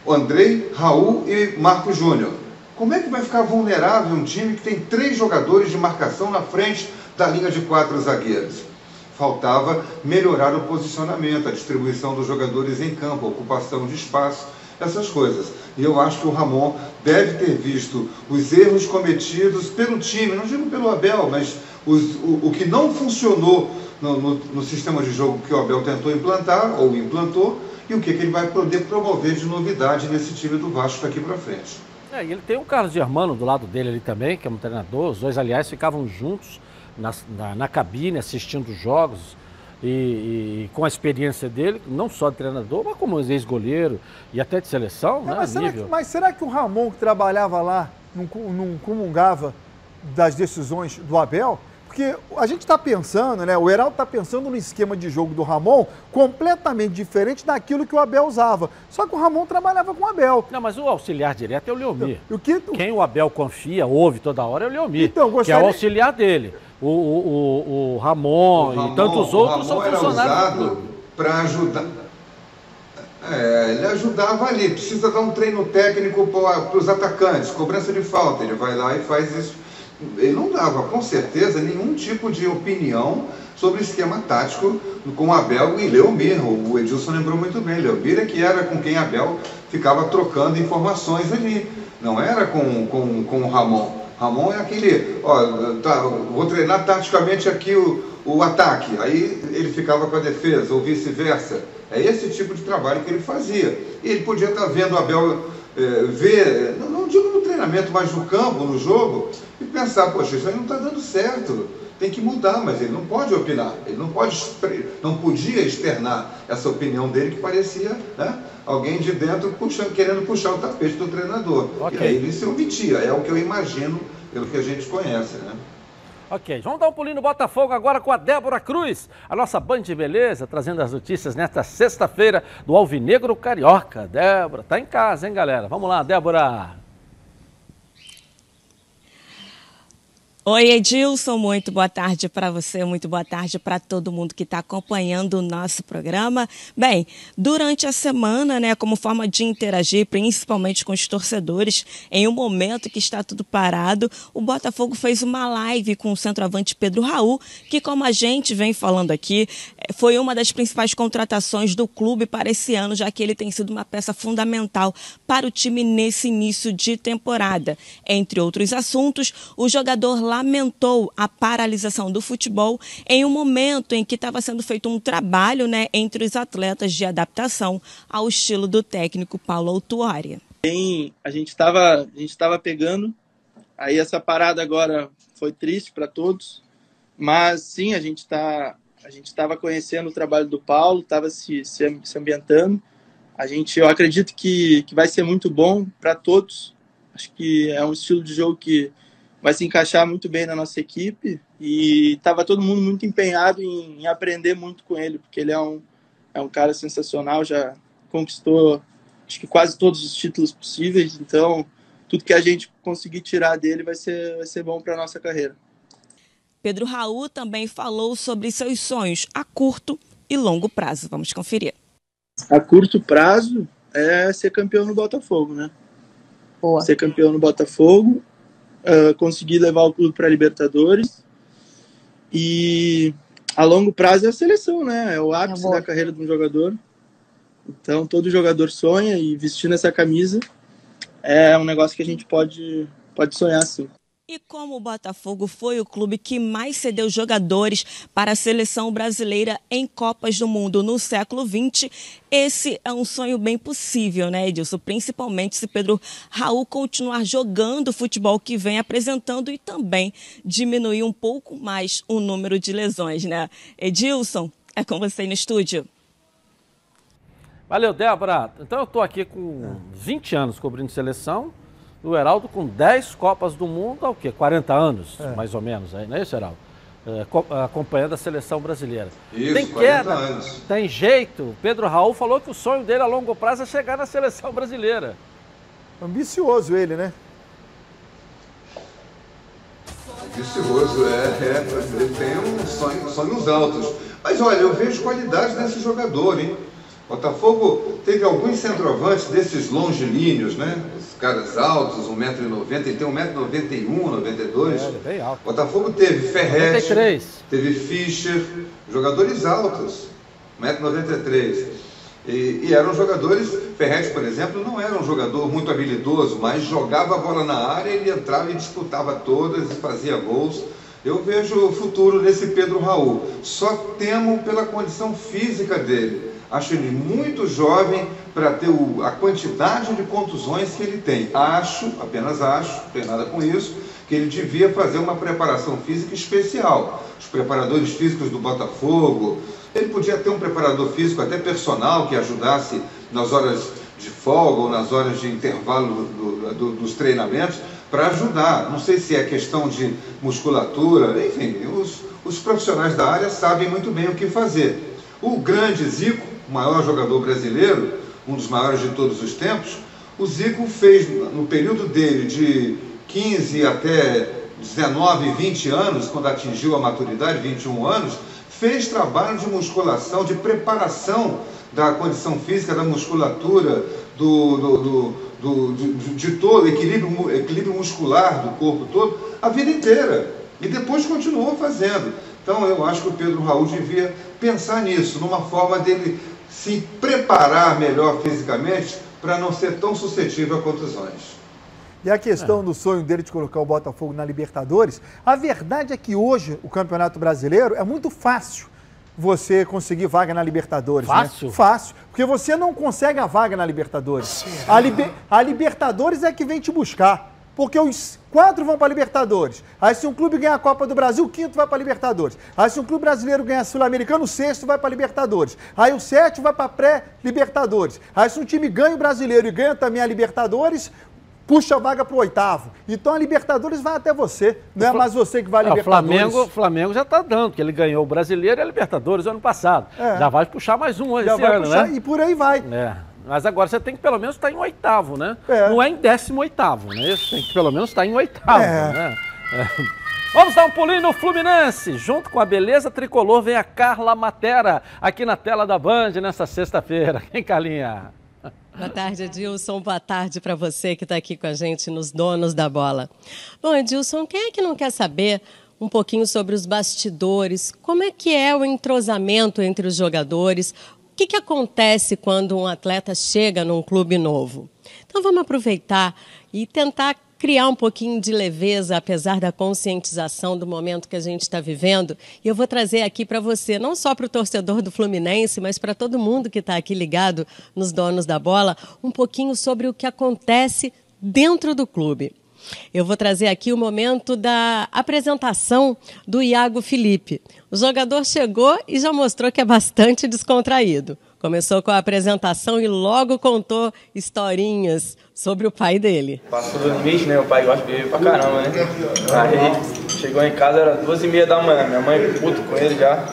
Andrei, Raul e Marco Júnior. Como é que vai ficar vulnerável um time que tem três jogadores de marcação na frente da linha de quatro zagueiros? Faltava melhorar o posicionamento, a distribuição dos jogadores em campo, a ocupação de espaço, essas coisas. E eu acho que o Ramon deve ter visto os erros cometidos pelo time, não digo pelo Abel, mas os, o, o, que não funcionou no, no, no, sistema de jogo que o Abel tentou implantar ou implantou e o que, que ele vai poder promover de novidade nesse time do Vasco daqui para frente. É, e ele tem o Carlos Germano do lado dele ali também, que é um treinador. Os dois, aliás, ficavam juntos na, na, na cabine, assistindo jogos. E, e, com a experiência dele, não só de treinador, mas como ex-goleiro e até de seleção, né? mas, será que, mas será que o Ramon que trabalhava lá não, não comungava das decisões do Abel? Porque a gente está pensando, né? O Heraldo está pensando no esquema de jogo do Ramon completamente diferente daquilo que o Abel usava. Só que o Ramon trabalhava com o Abel. Não, mas o auxiliar direto é o Leomir. O que, Quem o Abel confia, ouve toda hora, é o Leomir, Então, que é gostaria- o auxiliar dele. O, o, o, o Ramon, O Ramon- e tantos o outros são funcionários para ajudar. É, ele ajudava ali, precisa dar um treino técnico para os atacantes, cobrança de falta, ele vai lá e faz isso. Ele não dava, com certeza, nenhum tipo de opinião sobre o esquema tático com Abel e Leomir. O Edilson lembrou muito bem, Leomir é que era com quem Abel ficava trocando informações ali, não era com, com, com o Ramon. Ramon é aquele, ó, tá, vou treinar taticamente aqui o, o ataque, aí ele ficava com a defesa, ou vice-versa. É esse tipo de trabalho que ele fazia. E ele podia estar vendo o Abel eh, ver, não, não digo no treinamento, mas no campo, no jogo, e pensar, poxa, isso aí não está dando certo. Tem que mudar, mas ele não pode opinar, ele não pode, não podia externar essa opinião dele que parecia né, alguém de dentro puxando, querendo puxar o tapete do treinador. Ok. E aí ele se omitia, é o que eu imagino pelo que a gente conhece, né? Ok, vamos dar um pulinho no Botafogo agora com a Débora Cruz, a nossa Band de Beleza, trazendo as notícias nesta sexta-feira do Alvinegro Carioca. Débora, tá em casa, hein, galera? Vamos lá, Débora. Oi, Edilson, muito boa tarde para você, muito boa tarde para todo mundo que está acompanhando o nosso programa. Bem, durante a semana, né, como forma de interagir, principalmente com os torcedores, em um momento que está tudo parado, o Botafogo fez uma live com o centroavante Pedro Raul, que, como a gente vem falando aqui, eh, foi uma das principais contratações do clube para esse ano, já que ele tem sido uma peça fundamental para o time nesse início de temporada. Entre outros assuntos, o jogador lamentou a paralisação do futebol em um momento em que estava sendo feito um trabalho né, entre os atletas de adaptação ao estilo do técnico Paulo Autuária. Tem- a gente estava a gente estava pegando. Aí essa parada agora foi triste para todos. Mas sim a gente está a gente estava conhecendo o trabalho do Paulo estava se, se se ambientando. A gente eu acredito que, que vai ser muito bom para todos. Acho que é um estilo de jogo que vai se encaixar muito bem na nossa equipe e estava todo mundo muito empenhado em, em aprender muito com ele porque ele é um é um cara sensacional já conquistou acho que quase todos os títulos possíveis. Então, tudo que a gente conseguir tirar dele vai ser, vai ser bom para nossa carreira. Pedro Raul também falou sobre seus sonhos a curto e longo prazo. Vamos conferir. A curto prazo é ser campeão no Botafogo, né? Ser campeão no Botafogo, ah, conseguir levar o clube para Libertadores e a longo prazo é a seleção, né? É o ápice da carreira de um jogador. Então, todo jogador sonha e vestindo essa camisa é um negócio que a gente pode, pode sonhar sim. E como o Botafogo foi o clube que mais cedeu jogadores para a seleção brasileira em Copas do Mundo no século XX, esse é um sonho bem possível, né, Edilson? Principalmente se Pedro Raul continuar jogando o futebol que vem apresentando e também diminuir um pouco mais o número de lesões, né? Edilson, é com você no estúdio. Valeu, Débora. Então eu estou aqui com 20 anos cobrindo seleção, o Heraldo com 10 Copas do Mundo, há o quê? 40 anos, É. mais ou menos, aí, não é isso, Heraldo? É, co- acompanhando a seleção brasileira. Isso, tem 40 queda, anos. tem jeito. Pedro Raul falou que o sonho dele a longo prazo é chegar na seleção brasileira. Ambicioso ele, né? Vicioso, é, é. Ele tem um sonho, sonhos altos. Mas olha, eu vejo qualidade nesse jogador, hein? Botafogo teve alguns centroavantes desses longilíneos, né? Os caras altos, 1,90m, ele tem 1,91m, 92 É, é bem alto. Botafogo teve Ferretti, 93. teve Fischer, jogadores altos, 1,93m. E, e eram jogadores, Ferretti, por exemplo, não era um jogador muito habilidoso, mas jogava a bola na área, ele entrava e disputava todas e fazia gols. Eu vejo o futuro nesse Pedro Raul. Só temo pela condição física dele. Acho ele muito jovem para ter o, a quantidade de contusões que ele tem. Acho, apenas acho, não tem nada com isso, que ele devia fazer uma preparação física especial. Os preparadores físicos do Botafogo, ele podia ter um preparador físico até personal que ajudasse nas horas de folga ou nas horas de intervalo do, do, dos treinamentos para ajudar. Não sei se é questão de musculatura, enfim, os, os profissionais da área sabem muito bem o que fazer. O grande Zico, o maior jogador brasileiro, um dos maiores de todos os tempos, o Zico fez no período dele de 15 até 19, 20 anos, quando atingiu a maturidade, 21 anos, fez trabalho de musculação, de preparação da condição física, da musculatura, do, do, do, do de, todo, equilíbrio, equilíbrio muscular do corpo todo, a vida inteira. E depois continuou fazendo. Então eu acho que o Pedro Raul devia pensar nisso, numa forma dele se preparar melhor fisicamente para não ser tão suscetível a contusões. E a questão é. do sonho dele de colocar o Botafogo na Libertadores, a verdade é que hoje o Campeonato Brasileiro é muito fácil você conseguir vaga na Libertadores. Né? Fácil? Né? Fácil. Porque você não consegue a vaga na Libertadores. A, liber... a Libertadores é que vem te buscar. Porque os quatro vão para a Libertadores. Aí se um clube ganhar a Copa do Brasil, o quinto vai para a Libertadores. Aí se um clube brasileiro ganhar a Sul-Americano, o sexto vai para a Libertadores. Aí o sétimo vai para a pré-Libertadores. Aí se um time ganha o brasileiro e ganha também a Libertadores, puxa a vaga para o oitavo. Então a Libertadores vai até você. Não é mais você que vai a Libertadores. O Flamengo, Flamengo já está dando, porque ele ganhou o Brasileiro e a Libertadores ano passado. É. Já vai puxar mais um já esse ano, puxar, né? E por aí vai. É. Mas agora você tem que pelo menos estar tá em oitavo, né? É. Não é em décimo oitavo, né? Você tem que pelo menos estar tá em oitavo, é. né? É. Vamos dar um pulinho no Fluminense. Junto com a beleza tricolor vem a Carla Matera aqui na tela da Band nessa sexta-feira. Quem, Carlinha? Boa tarde, Edilson. Boa tarde para você que está aqui com a gente nos Donos da Bola. Bom, Edilson, quem é que não quer saber um pouquinho sobre os bastidores? Como é que é o entrosamento entre os jogadores? Que, que acontece quando um atleta chega num clube novo? Então vamos aproveitar e tentar criar um pouquinho de leveza, apesar da conscientização do momento que a gente está vivendo. E eu vou trazer aqui para você, não só para o torcedor do Fluminense, mas para todo mundo que está aqui ligado nos donos da bola, um pouquinho sobre o que acontece dentro do clube. Eu vou trazer aqui o momento da apresentação do Iago Felipe. O jogador chegou e já mostrou que é bastante descontraído. Começou com a apresentação e logo contou historinhas sobre o pai dele. Passou do limite, né? O pai gosta de beber pra caramba, né? Aí chegou em casa, era duas e meia da manhã, minha mãe puto com ele já.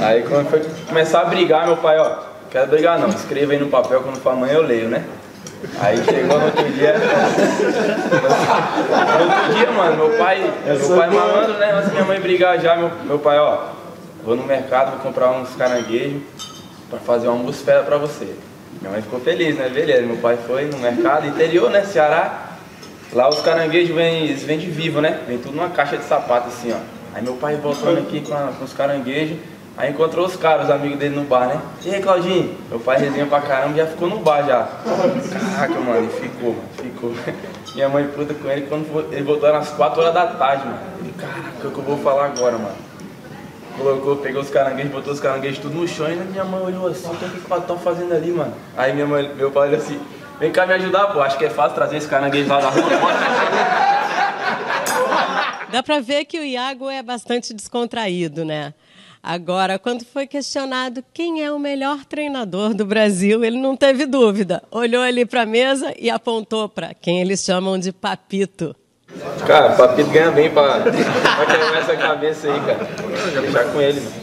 Aí quando foi começar a brigar, meu pai, ó, quero brigar não, escreva aí no papel, quando for amanhã eu leio, né? Aí chegou no outro dia. no outro dia, mano, meu pai, meu pai malandro, né? Antes minha mãe brigar já, meu, meu pai, ó, vou no mercado, vou comprar uns caranguejos para fazer um almoço fera para você. Minha mãe ficou feliz, né? Beleza, meu pai foi no mercado interior, né? Ceará. Lá os caranguejos vêm, eles vêm de vivo, né? Vem tudo numa caixa de sapato assim, ó. Aí meu pai voltando aqui com, a, com os caranguejos. Aí encontrou os caras, os amigos dele no bar, né? E aí, Claudinho? Meu pai resenha pra caramba já ficou no bar já. Caraca, mano, ele ficou, mano, ficou. Minha mãe puta com ele quando ele voltou às 4 horas da tarde, mano. Ele, caraca, o que eu vou falar agora, mano? colocou, pegou os caranguejos, botou os caranguejos tudo no chão e minha mãe olhou assim, o que, é que o pato tá fazendo ali, mano? Aí minha mãe, meu pai olhou assim, vem cá me ajudar, pô, acho que é fácil trazer esse caranguejo lá da rua. Dá pra ver que o Iago é bastante descontraído, né? Agora, quando foi questionado quem é o melhor treinador do Brasil, ele não teve dúvida. Olhou ali para a mesa e apontou para quem eles chamam de Papito. Cara, Papito ganha bem pra quebrar essa cabeça aí, cara. Deixar com ele, mano.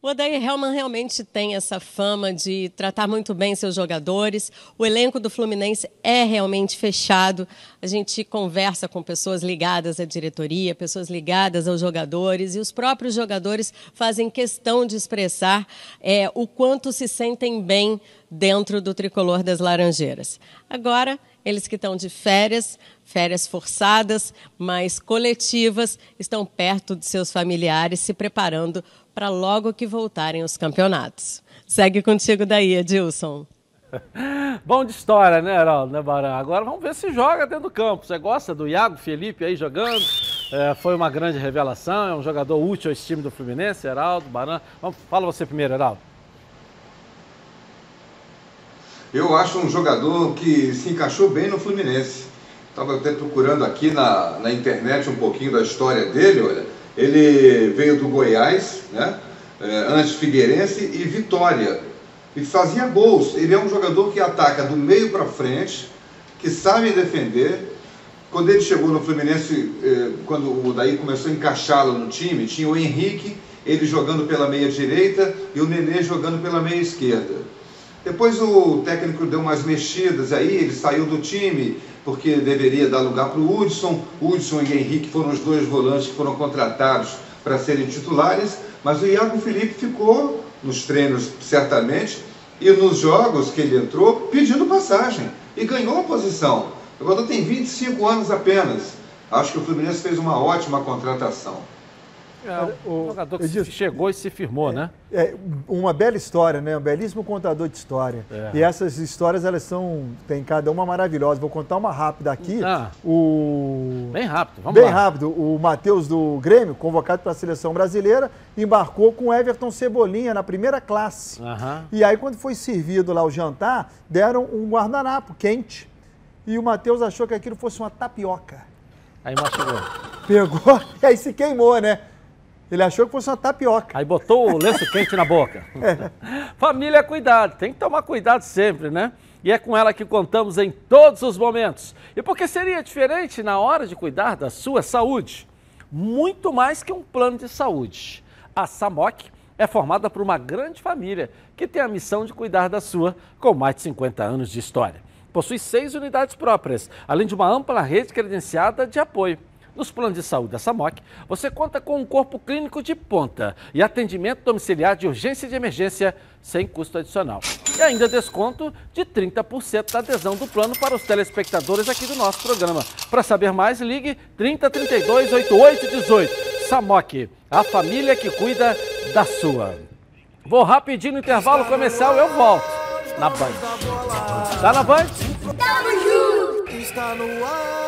O Odair Helman realmente tem essa fama de tratar muito bem seus jogadores. O elenco do Fluminense é realmente fechado. A gente conversa com pessoas ligadas à diretoria, pessoas ligadas aos jogadores, e os próprios jogadores fazem questão de expressar é, o quanto se sentem bem dentro do tricolor das Laranjeiras. Agora, eles que estão de férias, férias forçadas, mas coletivas, estão perto de seus familiares, se preparando para logo que voltarem os campeonatos. Segue contigo daí, Edilson. Bom de história, né, Heraldo, né, Barão? Agora vamos ver se joga dentro do campo. Você gosta do Iago Felipe aí jogando? É, foi uma grande revelação, é um jogador útil ao time do Fluminense, Heraldo, Barão. Vamos, fala você primeiro, Heraldo. Eu acho um jogador que se encaixou bem no Fluminense. Estava até procurando aqui na, na internet um pouquinho da história dele, olha. Ele veio do Goiás, né? É, antes Figueirense e Vitória. E fazia gols. Ele é um jogador que ataca do meio para frente, que sabe defender. Quando ele chegou no Fluminense, eh, quando o Daí começou a encaixá-lo no time, tinha o Henrique, ele jogando pela meia direita e o Nenê jogando pela meia esquerda. Depois o técnico deu umas mexidas aí, ele saiu do time porque deveria dar lugar para o Hudson. Hudson e Henrique foram os dois volantes que foram contratados para serem titulares, mas o Iago Felipe ficou nos treinos certamente e nos jogos que ele entrou pedindo passagem e ganhou a posição. O jogador tem 25 anos apenas. Acho que o Fluminense fez uma ótima contratação. É, o jogador que chegou e se firmou, né? É uma bela história, né? Um belíssimo contador de história. É. E essas histórias, elas são, tem cada uma maravilhosa. Vou contar uma rápida aqui. Ah. O Bem rápido, vamos Bem lá. rápido. O Matheus do Grêmio, convocado para a seleção brasileira, embarcou com o Everton Cebolinha na primeira classe. Aham. E aí, quando foi servido lá o jantar, deram um guardanapo quente. E o Matheus achou que aquilo fosse uma tapioca. Aí machucou. Pegou e aí se queimou, né? Ele achou que fosse uma tapioca. Aí botou o lenço quente na boca. Família é cuidado, tem que tomar cuidado sempre, né? E é com ela que contamos em todos os momentos. E por que seria diferente na hora de cuidar da sua saúde? Muito mais que um plano de saúde. A SAMOC é formada por uma grande família que tem a missão de cuidar da sua com mais de 50 anos de história. Possui seis unidades próprias, além de uma ampla rede credenciada de apoio. Nos planos de saúde da SAMOC, você conta com um corpo clínico de ponta e atendimento domiciliar de urgência e de emergência sem custo adicional. E ainda desconto de 30% da adesão do plano para os telespectadores aqui do nosso programa. Para saber mais, ligue 3032 8818. SAMOC, a família que cuida da sua. Vou rapidinho no intervalo comercial e eu volto. Na Band. Tá na Band? Tamo junto! Está no ar,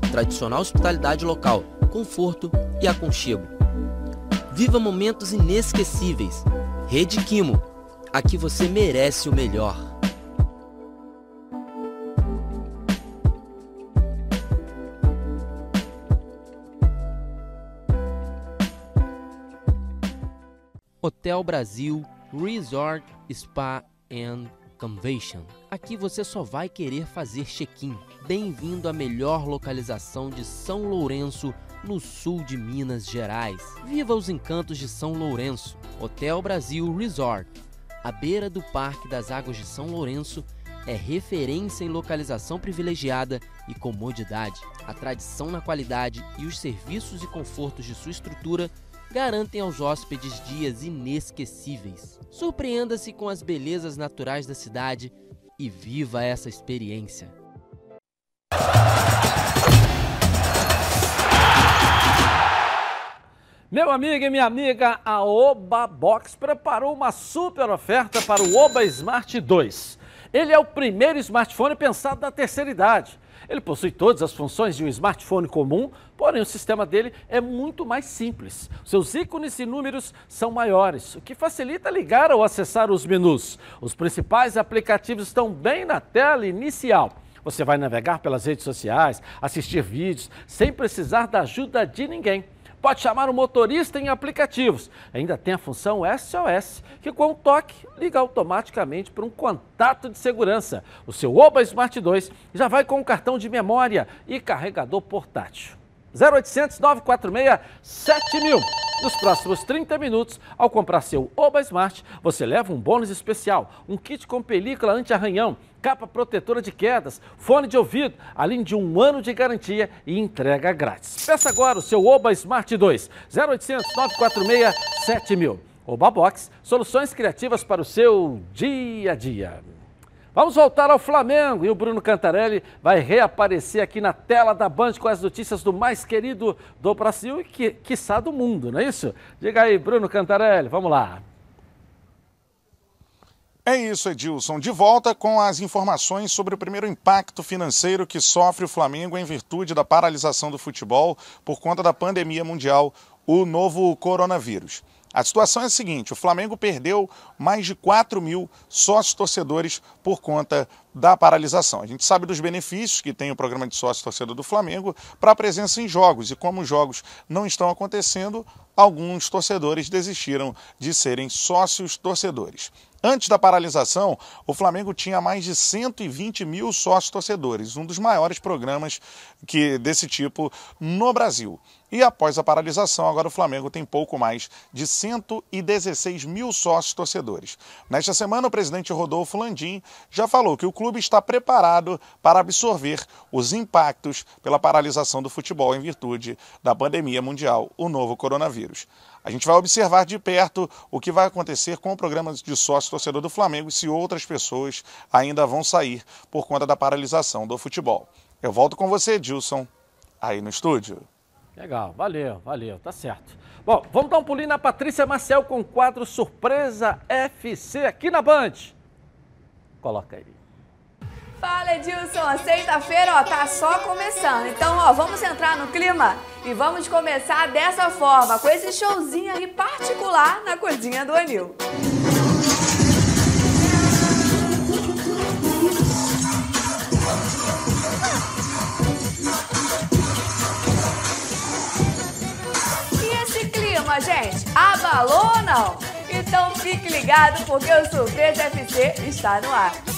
tradicional hospitalidade local, conforto e aconchego. Viva momentos inesquecíveis. Rede Quimo. Aqui você merece o melhor. Hotel Brasil Resort Spa and Convention. Aqui você só vai querer fazer check-in. Bem-vindo à melhor localização de São Lourenço, no sul de Minas Gerais. Viva os encantos de São Lourenço. Hotel Brasil Resort, à beira do Parque das Águas de São Lourenço, é referência em localização privilegiada e comodidade. A tradição na qualidade e os serviços e confortos de sua estrutura garantem aos hóspedes dias inesquecíveis. Surpreenda-se com as belezas naturais da cidade e viva essa experiência. Meu amigo e minha amiga, a Oba Box preparou uma super oferta para o Oba Smart 2. Ele é o primeiro smartphone pensado na terceira idade. Ele possui todas as funções de um smartphone comum, porém o sistema dele é muito mais simples. Seus ícones e números são maiores, o que facilita ligar ou acessar os menus. Os principais aplicativos estão bem na tela inicial. Você vai navegar pelas redes sociais, assistir vídeos, sem precisar da ajuda de ninguém. Pode chamar o motorista em aplicativos. Ainda tem a função SOS, que com um toque liga automaticamente para um contato de segurança. O seu Oba Smart 2 já vai com um cartão de memória e carregador portátil. 0800 946 7000. Nos próximos 30 minutos, ao comprar seu Oba Smart, você leva um bônus especial, um kit com película anti-arranhão, capa protetora de quedas, fone de ouvido, além de um ano de garantia e entrega grátis. Peça agora o seu Oba Smart 2, 0800 946 7000. Oba Box, soluções criativas para o seu dia a dia. Vamos voltar ao Flamengo e o Bruno Cantarelli vai reaparecer aqui na tela da Band com as notícias do mais querido do Brasil e, que, quiçá, do mundo, não é isso? Diga aí, Bruno Cantarelli, vamos lá. É isso, Edilson. De volta com as informações sobre o primeiro impacto financeiro que sofre o Flamengo em virtude da paralisação do futebol por conta da pandemia mundial, o novo coronavírus. A situação é a seguinte: o Flamengo perdeu mais de 4 mil sócios torcedores por conta da paralisação. A gente sabe dos benefícios que tem o programa de sócio torcedor do Flamengo para a presença em jogos e como os jogos não estão acontecendo, alguns torcedores desistiram de serem sócios torcedores. Antes da paralisação, o Flamengo tinha mais de 120 mil sócios torcedores, um dos maiores programas que, desse tipo no Brasil. E após a paralisação, agora o Flamengo tem pouco mais de 116 mil sócios torcedores. Nesta semana, o presidente Rodolfo Landim já falou que o clube está preparado para absorver os impactos pela paralisação do futebol em virtude da pandemia mundial, o novo coronavírus. A gente vai observar de perto o que vai acontecer com o programa de sócio torcedor do Flamengo e se outras pessoas ainda vão sair por conta da paralisação do futebol. Eu volto com você, Dilson, aí no estúdio. Legal, valeu, valeu, tá certo. Bom, vamos dar um pulinho na Patrícia Marcel com o quadro Surpresa FC aqui na Band. Coloca aí. Fala Edilson, sexta-feira ó, tá só começando. Então ó, vamos entrar no clima e vamos começar dessa forma, com esse showzinho aí particular na cozinha do Anil. E esse clima, gente, abalou ou não? Então fique ligado porque o Surpresa FC está no ar.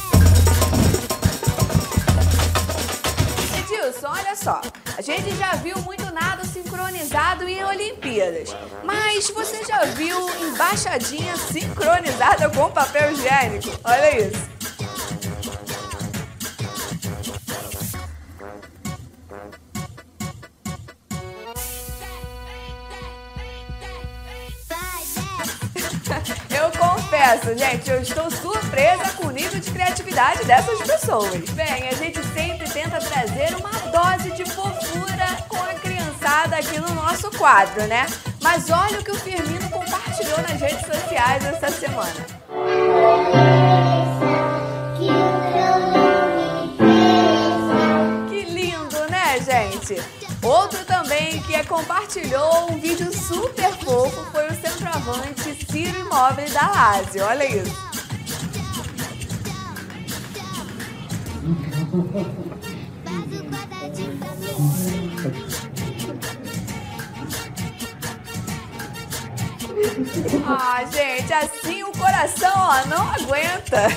Só. A gente já viu muito nado sincronizado em Olimpíadas. Mas você já viu embaixadinha sincronizada com papel higiênico? Olha isso. Eu confesso, gente, eu estou surpresa com o nível de criatividade dessas pessoas. Bem, a gente sempre tenta trazer uma dose de fofura com a criançada aqui no nosso quadro, né? Mas olha o que o Firmino compartilhou nas redes sociais essa semana. Que lindo, né, gente? Outro também que compartilhou um vídeo super fofo foi o centroavante Ciro Imóvel da Lazio. Olha isso. Ah, gente, assim o coração ó, não aguenta.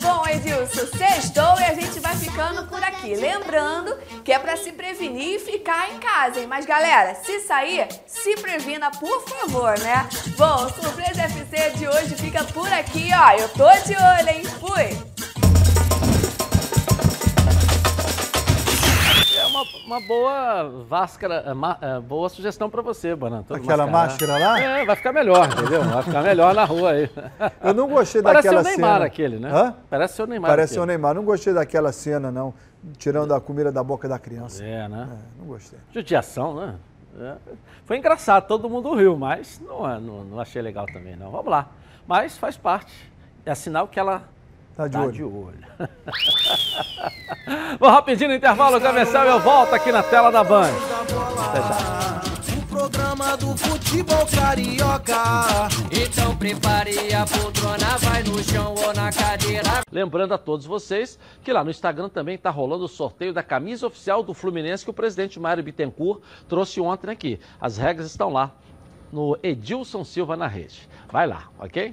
Bom, Edilson, sextou e a gente vai ficando por aqui. Lembrando que é para se prevenir e ficar em casa, hein? Mas galera, se sair, se previna, por favor, né? Bom, Surpresa FC de hoje fica por aqui, ó. Eu tô de olho, hein? Fui! Uma, boa váscara, ma, é, boa sugestão para você, Banan. Aquela máscara lá? É, vai ficar melhor, entendeu? Vai ficar melhor na rua aí. Eu não gostei Parece daquela ser o Neymar cena. aquele, né? Hã? Parece o Neymar Parece aquele. o Neymar. Não gostei daquela cena, não. Tirando a comida da boca da criança. É, né? não gostei. Judiação, né? É. Foi engraçado, todo mundo riu, mas não, é- não, não achei legal também, não. Vamos lá. Mas faz parte. É sinal que ela Tá de Tá olho. de olho. Vou rapidinho no intervalo comercial eu volto aqui na tela da Band. Até já. O programa do futebol carioca. Então prepare a poltrona, vai no chão ou na cadeira. Lembrando a todos vocês que lá no Instagram também está rolando o sorteio da camisa oficial do Fluminense que o presidente Mário Bittencourt trouxe ontem aqui. As regras estão lá no Edilson Silva na rede. Vai lá, ok?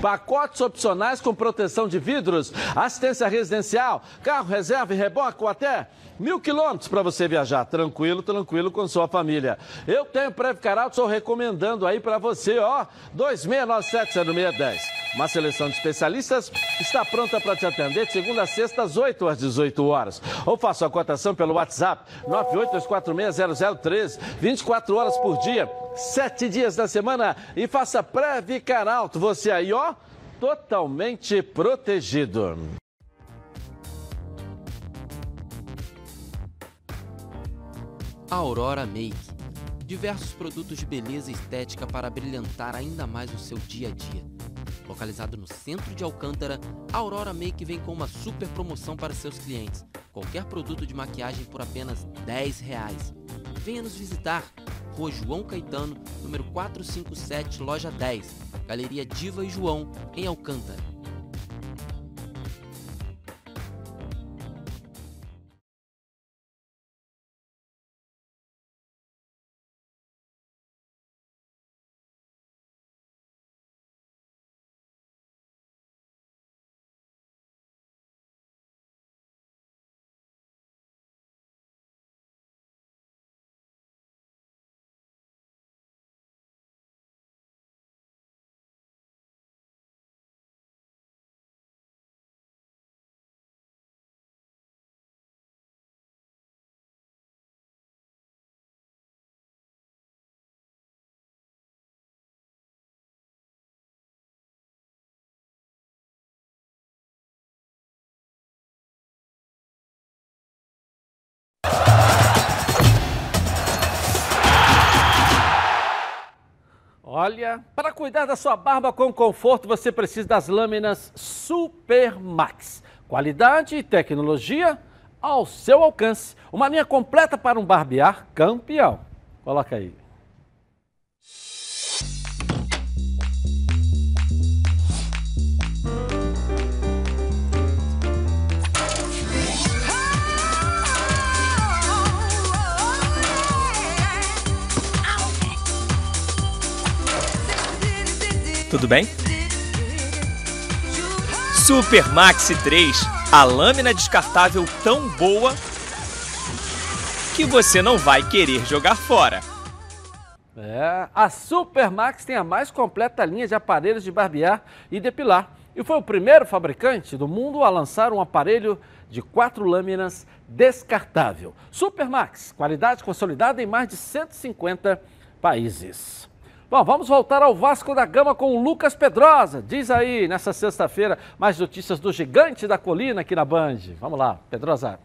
Pacotes opcionais com proteção de vidros, assistência residencial, carro reserva e reboque ou até mil quilômetros para você viajar tranquilo, tranquilo com sua família. Eu tenho Preve Caralto, estou recomendando aí para você, ó, 2697-0610. Uma seleção de especialistas está pronta para te atender de segunda a sexta, às 8 às 18 horas. Ou faça a cotação pelo WhatsApp 982460013, 24 horas por dia, 7 dias da semana e faça Preve Caralto. Você aí, ó, totalmente protegido. Aurora Make. Diversos produtos de beleza e estética para brilhantar ainda mais o seu dia a dia. Localizado no centro de Alcântara, a Aurora Make vem com uma super promoção para seus clientes. Qualquer produto de maquiagem por apenas 10 reais. Venha nos visitar. Rua João Caetano, número 457, loja 10. Galeria Diva e João, em Alcântara. Olha, para cuidar da sua barba com conforto, você precisa das lâminas Super Max. Qualidade e tecnologia ao seu alcance. Uma linha completa para um barbear campeão. Coloca aí. Tudo bem? Super Maxi 3, a lâmina descartável tão boa que você não vai querer jogar fora. É, a Super Max tem a mais completa linha de aparelhos de barbear e depilar. E foi o primeiro fabricante do mundo a lançar um aparelho de quatro lâminas descartável. Super Max, qualidade consolidada em mais de 150 países. Bom, vamos voltar ao Vasco da Gama com o Lucas Pedrosa. Diz aí, nessa sexta-feira, mais notícias do gigante da colina aqui na Band. Vamos lá, Pedrosa.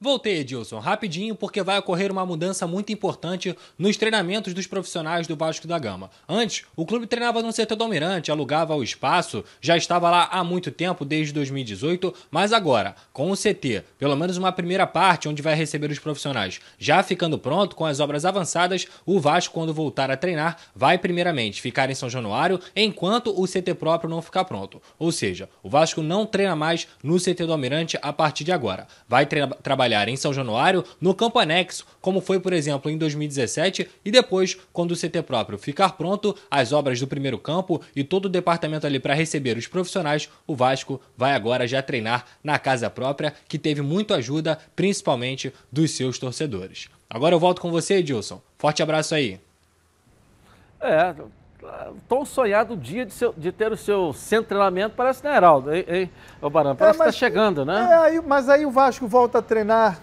Voltei, Edilson, rapidinho, porque vai ocorrer uma mudança muito importante nos treinamentos dos profissionais do Vasco da Gama. Antes, o clube treinava no CT do Almirante, alugava o espaço, já estava lá há muito tempo, desde 2018, mas agora, com o CT, pelo menos uma primeira parte onde vai receber os profissionais, já ficando pronto com as obras avançadas, o Vasco, quando voltar a treinar, vai primeiramente ficar em São Januário, enquanto o CT próprio não ficar pronto. Ou seja, o Vasco não treina mais no CT do Almirante a partir de agora. Vai tra trabalhar trabalhar em São Januário no campo anexo, como foi, por exemplo, em 2017, e depois, quando o CT próprio ficar pronto, as obras do primeiro campo e todo o departamento ali para receber os profissionais, o Vasco vai agora já treinar na casa própria, que teve muito ajuda, principalmente dos seus torcedores. Agora eu volto com você, Edilson. Forte abraço aí. É, tão sonhado o dia de, seu- de ter o seu centro de treinamento, parece, né, Heraldo? Hein, hein? Ô, Barão, parece que mas- tá chegando, né? É, aí- mas aí o Vasco volta a treinar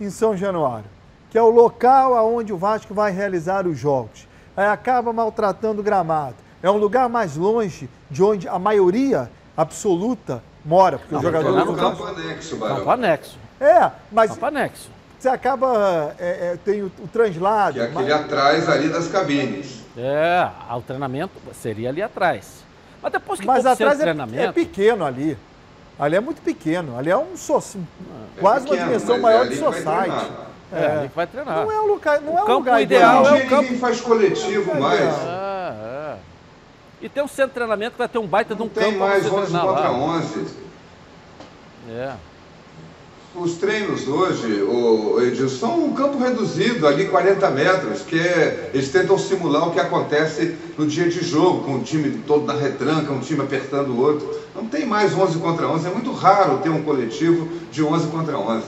em São Januário, que é o local aonde o Vasco vai realizar os jogos. Aí acaba maltratando o gramado. É um lugar mais longe de onde a maioria absoluta mora, porque Não, os mas jogadores no do campo anexo, Campo anexo. É, mas Campo anexo. Você acaba... é, é, tem o, o translado. Que é aquele mas- atrás ali das cabines. É, o treinamento seria ali atrás. Mas depois que Mas centro atrás de é, treinamento... é pequeno ali. Ali é muito pequeno. Ali é um so, quase pequeno, uma dimensão é maior ali de society. treinar. É, ali que vai treinar. Não é um lugar, não é O um campo lugar ideal ideal. é o campo- Ninguém faz coletivo mais. É, é. E tem um centro de treinamento que vai ter um baita de um Tem campo pra mais você 11 treinar contra lá. 11. É. Os treinos hoje, o Edilson, são um campo reduzido, ali 40 metros, que é, eles tentam simular o que acontece no dia de jogo, com o time todo na retranca, um time apertando o outro. Não tem mais 11 contra 11, é muito raro ter um coletivo de 11 contra 11.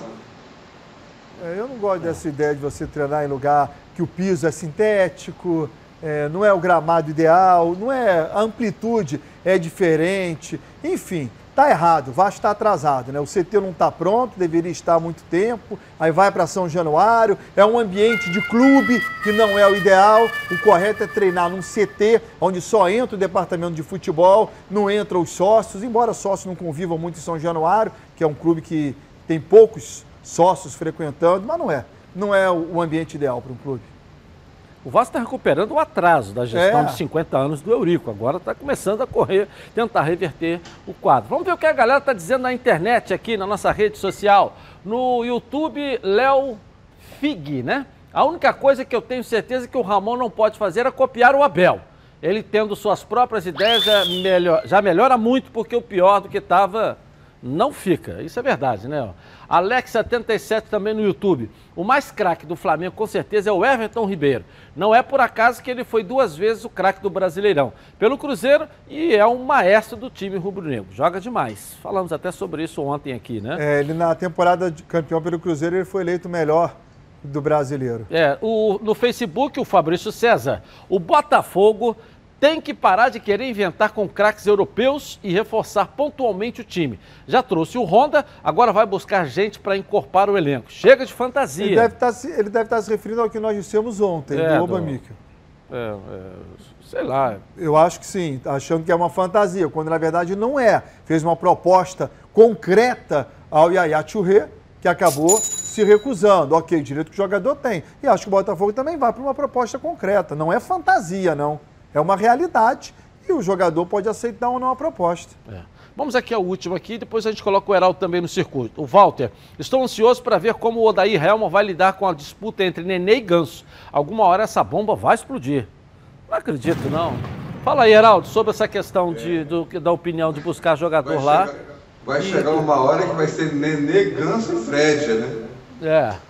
É, Eu não gosto dessa ideia de você treinar em lugar que o piso é sintético, é, não é o gramado ideal, não é a amplitude é diferente, enfim, tá errado. O Vasco está atrasado, né? O CT não está pronto, deveria estar há muito tempo. Aí vai para São Januário, é um ambiente de clube que não é o ideal. O correto é treinar num CT onde só entra o departamento de futebol, não entram os sócios, embora sócios não convivam muito em São Januário, que é um clube que tem poucos sócios frequentando, mas não é. Não é o ambiente ideal para um clube. O Vasco está recuperando o atraso da gestão É. de 50 anos do Eurico. Agora está começando a correr, tentar reverter o quadro. Vamos ver o que a galera está dizendo na internet aqui, na nossa rede social. No YouTube, Léo Fig, né? A única coisa que eu tenho certeza que o Ramon não pode fazer é copiar o Abel. Ele tendo suas próprias ideias já, melhor- já melhora muito, porque o pior do que estava não fica. Isso é verdade, né? Alex77 também no YouTube. O mais craque do Flamengo, com certeza, é o Everton Ribeiro. Não é por acaso que ele foi duas vezes o craque do Brasileirão. Pelo Cruzeiro e é um maestro do time rubro-negro. Joga demais. Falamos até sobre isso ontem aqui, né? É, ele na temporada de campeão pelo Cruzeiro, ele foi eleito o melhor do brasileiro. É, o- no Facebook, o Fabrício César. O Botafogo tem que parar de querer inventar com craques europeus e reforçar pontualmente o time. Já trouxe o Honda, agora vai buscar gente para encorpar o elenco. Chega de fantasia. Ele deve, estar se, ele deve estar se referindo ao que nós dissemos ontem, É, do do- Obamíquel. É, é, sei lá. Eu acho que sim, achando que é uma fantasia, quando na verdade não é. Fez uma proposta concreta ao Yaya Churré, que acabou se recusando. Ok, o direito que o jogador tem. E acho que o Botafogo também vai para uma proposta concreta. Não é fantasia, não. É uma realidade e o jogador pode aceitar ou não a proposta. É. Vamos aqui ao último aqui, depois a gente coloca o Heraldo também no circuito. O Walter, estou ansioso para ver como o Odair Helma vai lidar com a disputa entre Nenê e Ganso. Alguma hora essa bomba vai explodir. Não acredito, não. Fala aí, Heraldo, sobre essa questão de, do- da opinião de buscar jogador Vai lá. chegar, vai chegar uma hora que vai ser Nenê, Ganso e Fred, né? É.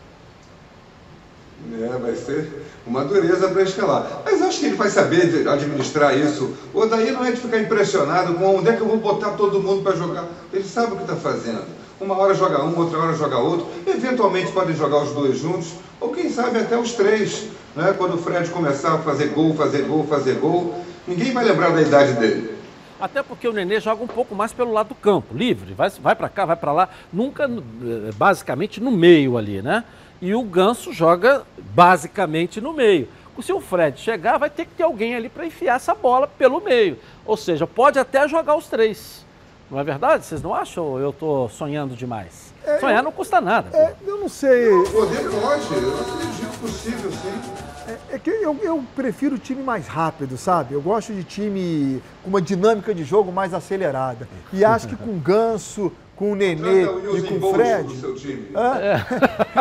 É, vai ser uma dureza para escalar. Mas acho que ele vai saber administrar isso. O daí não é de ficar impressionado com onde é que eu vou botar todo mundo para jogar. Ele sabe o que está fazendo. Uma hora joga um, outra hora joga outro. Eventualmente podem jogar os dois juntos, ou quem sabe até os três. Né? Quando o Fred começar a fazer gol, fazer gol, fazer gol, ninguém vai lembrar da idade dele. Até porque o Nenê joga um pouco mais pelo lado do campo, livre, vai, vai para cá, vai para lá, nunca eh, basicamente no meio ali, né? E o Ganso joga basicamente no meio. Se o Fred chegar, vai ter que ter alguém ali para enfiar essa bola pelo meio. Ou seja, pode até jogar os três. Não é verdade? Vocês não acham ou eu estou sonhando demais? Sonhar não custa nada. É, eu não sei. Poder pode, eu acredito possível sim. É, é que eu, eu prefiro o time mais rápido, sabe? Eu gosto de time com uma dinâmica de jogo mais acelerada. E acho que com o Ganso, com o Nenê e com o Fred. do seu time. Hã?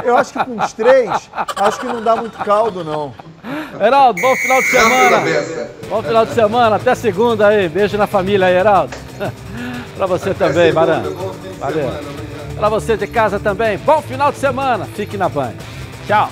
Eu acho que com os três, acho que não dá muito caldo, não. Heraldo, bom final de semana. Bom final de semana, até segunda aí. Beijo na família aí, Heraldo. Pra você também, Baran. Valeu. Pra você de casa também, bom final de semana. Fique na banha. Tchau.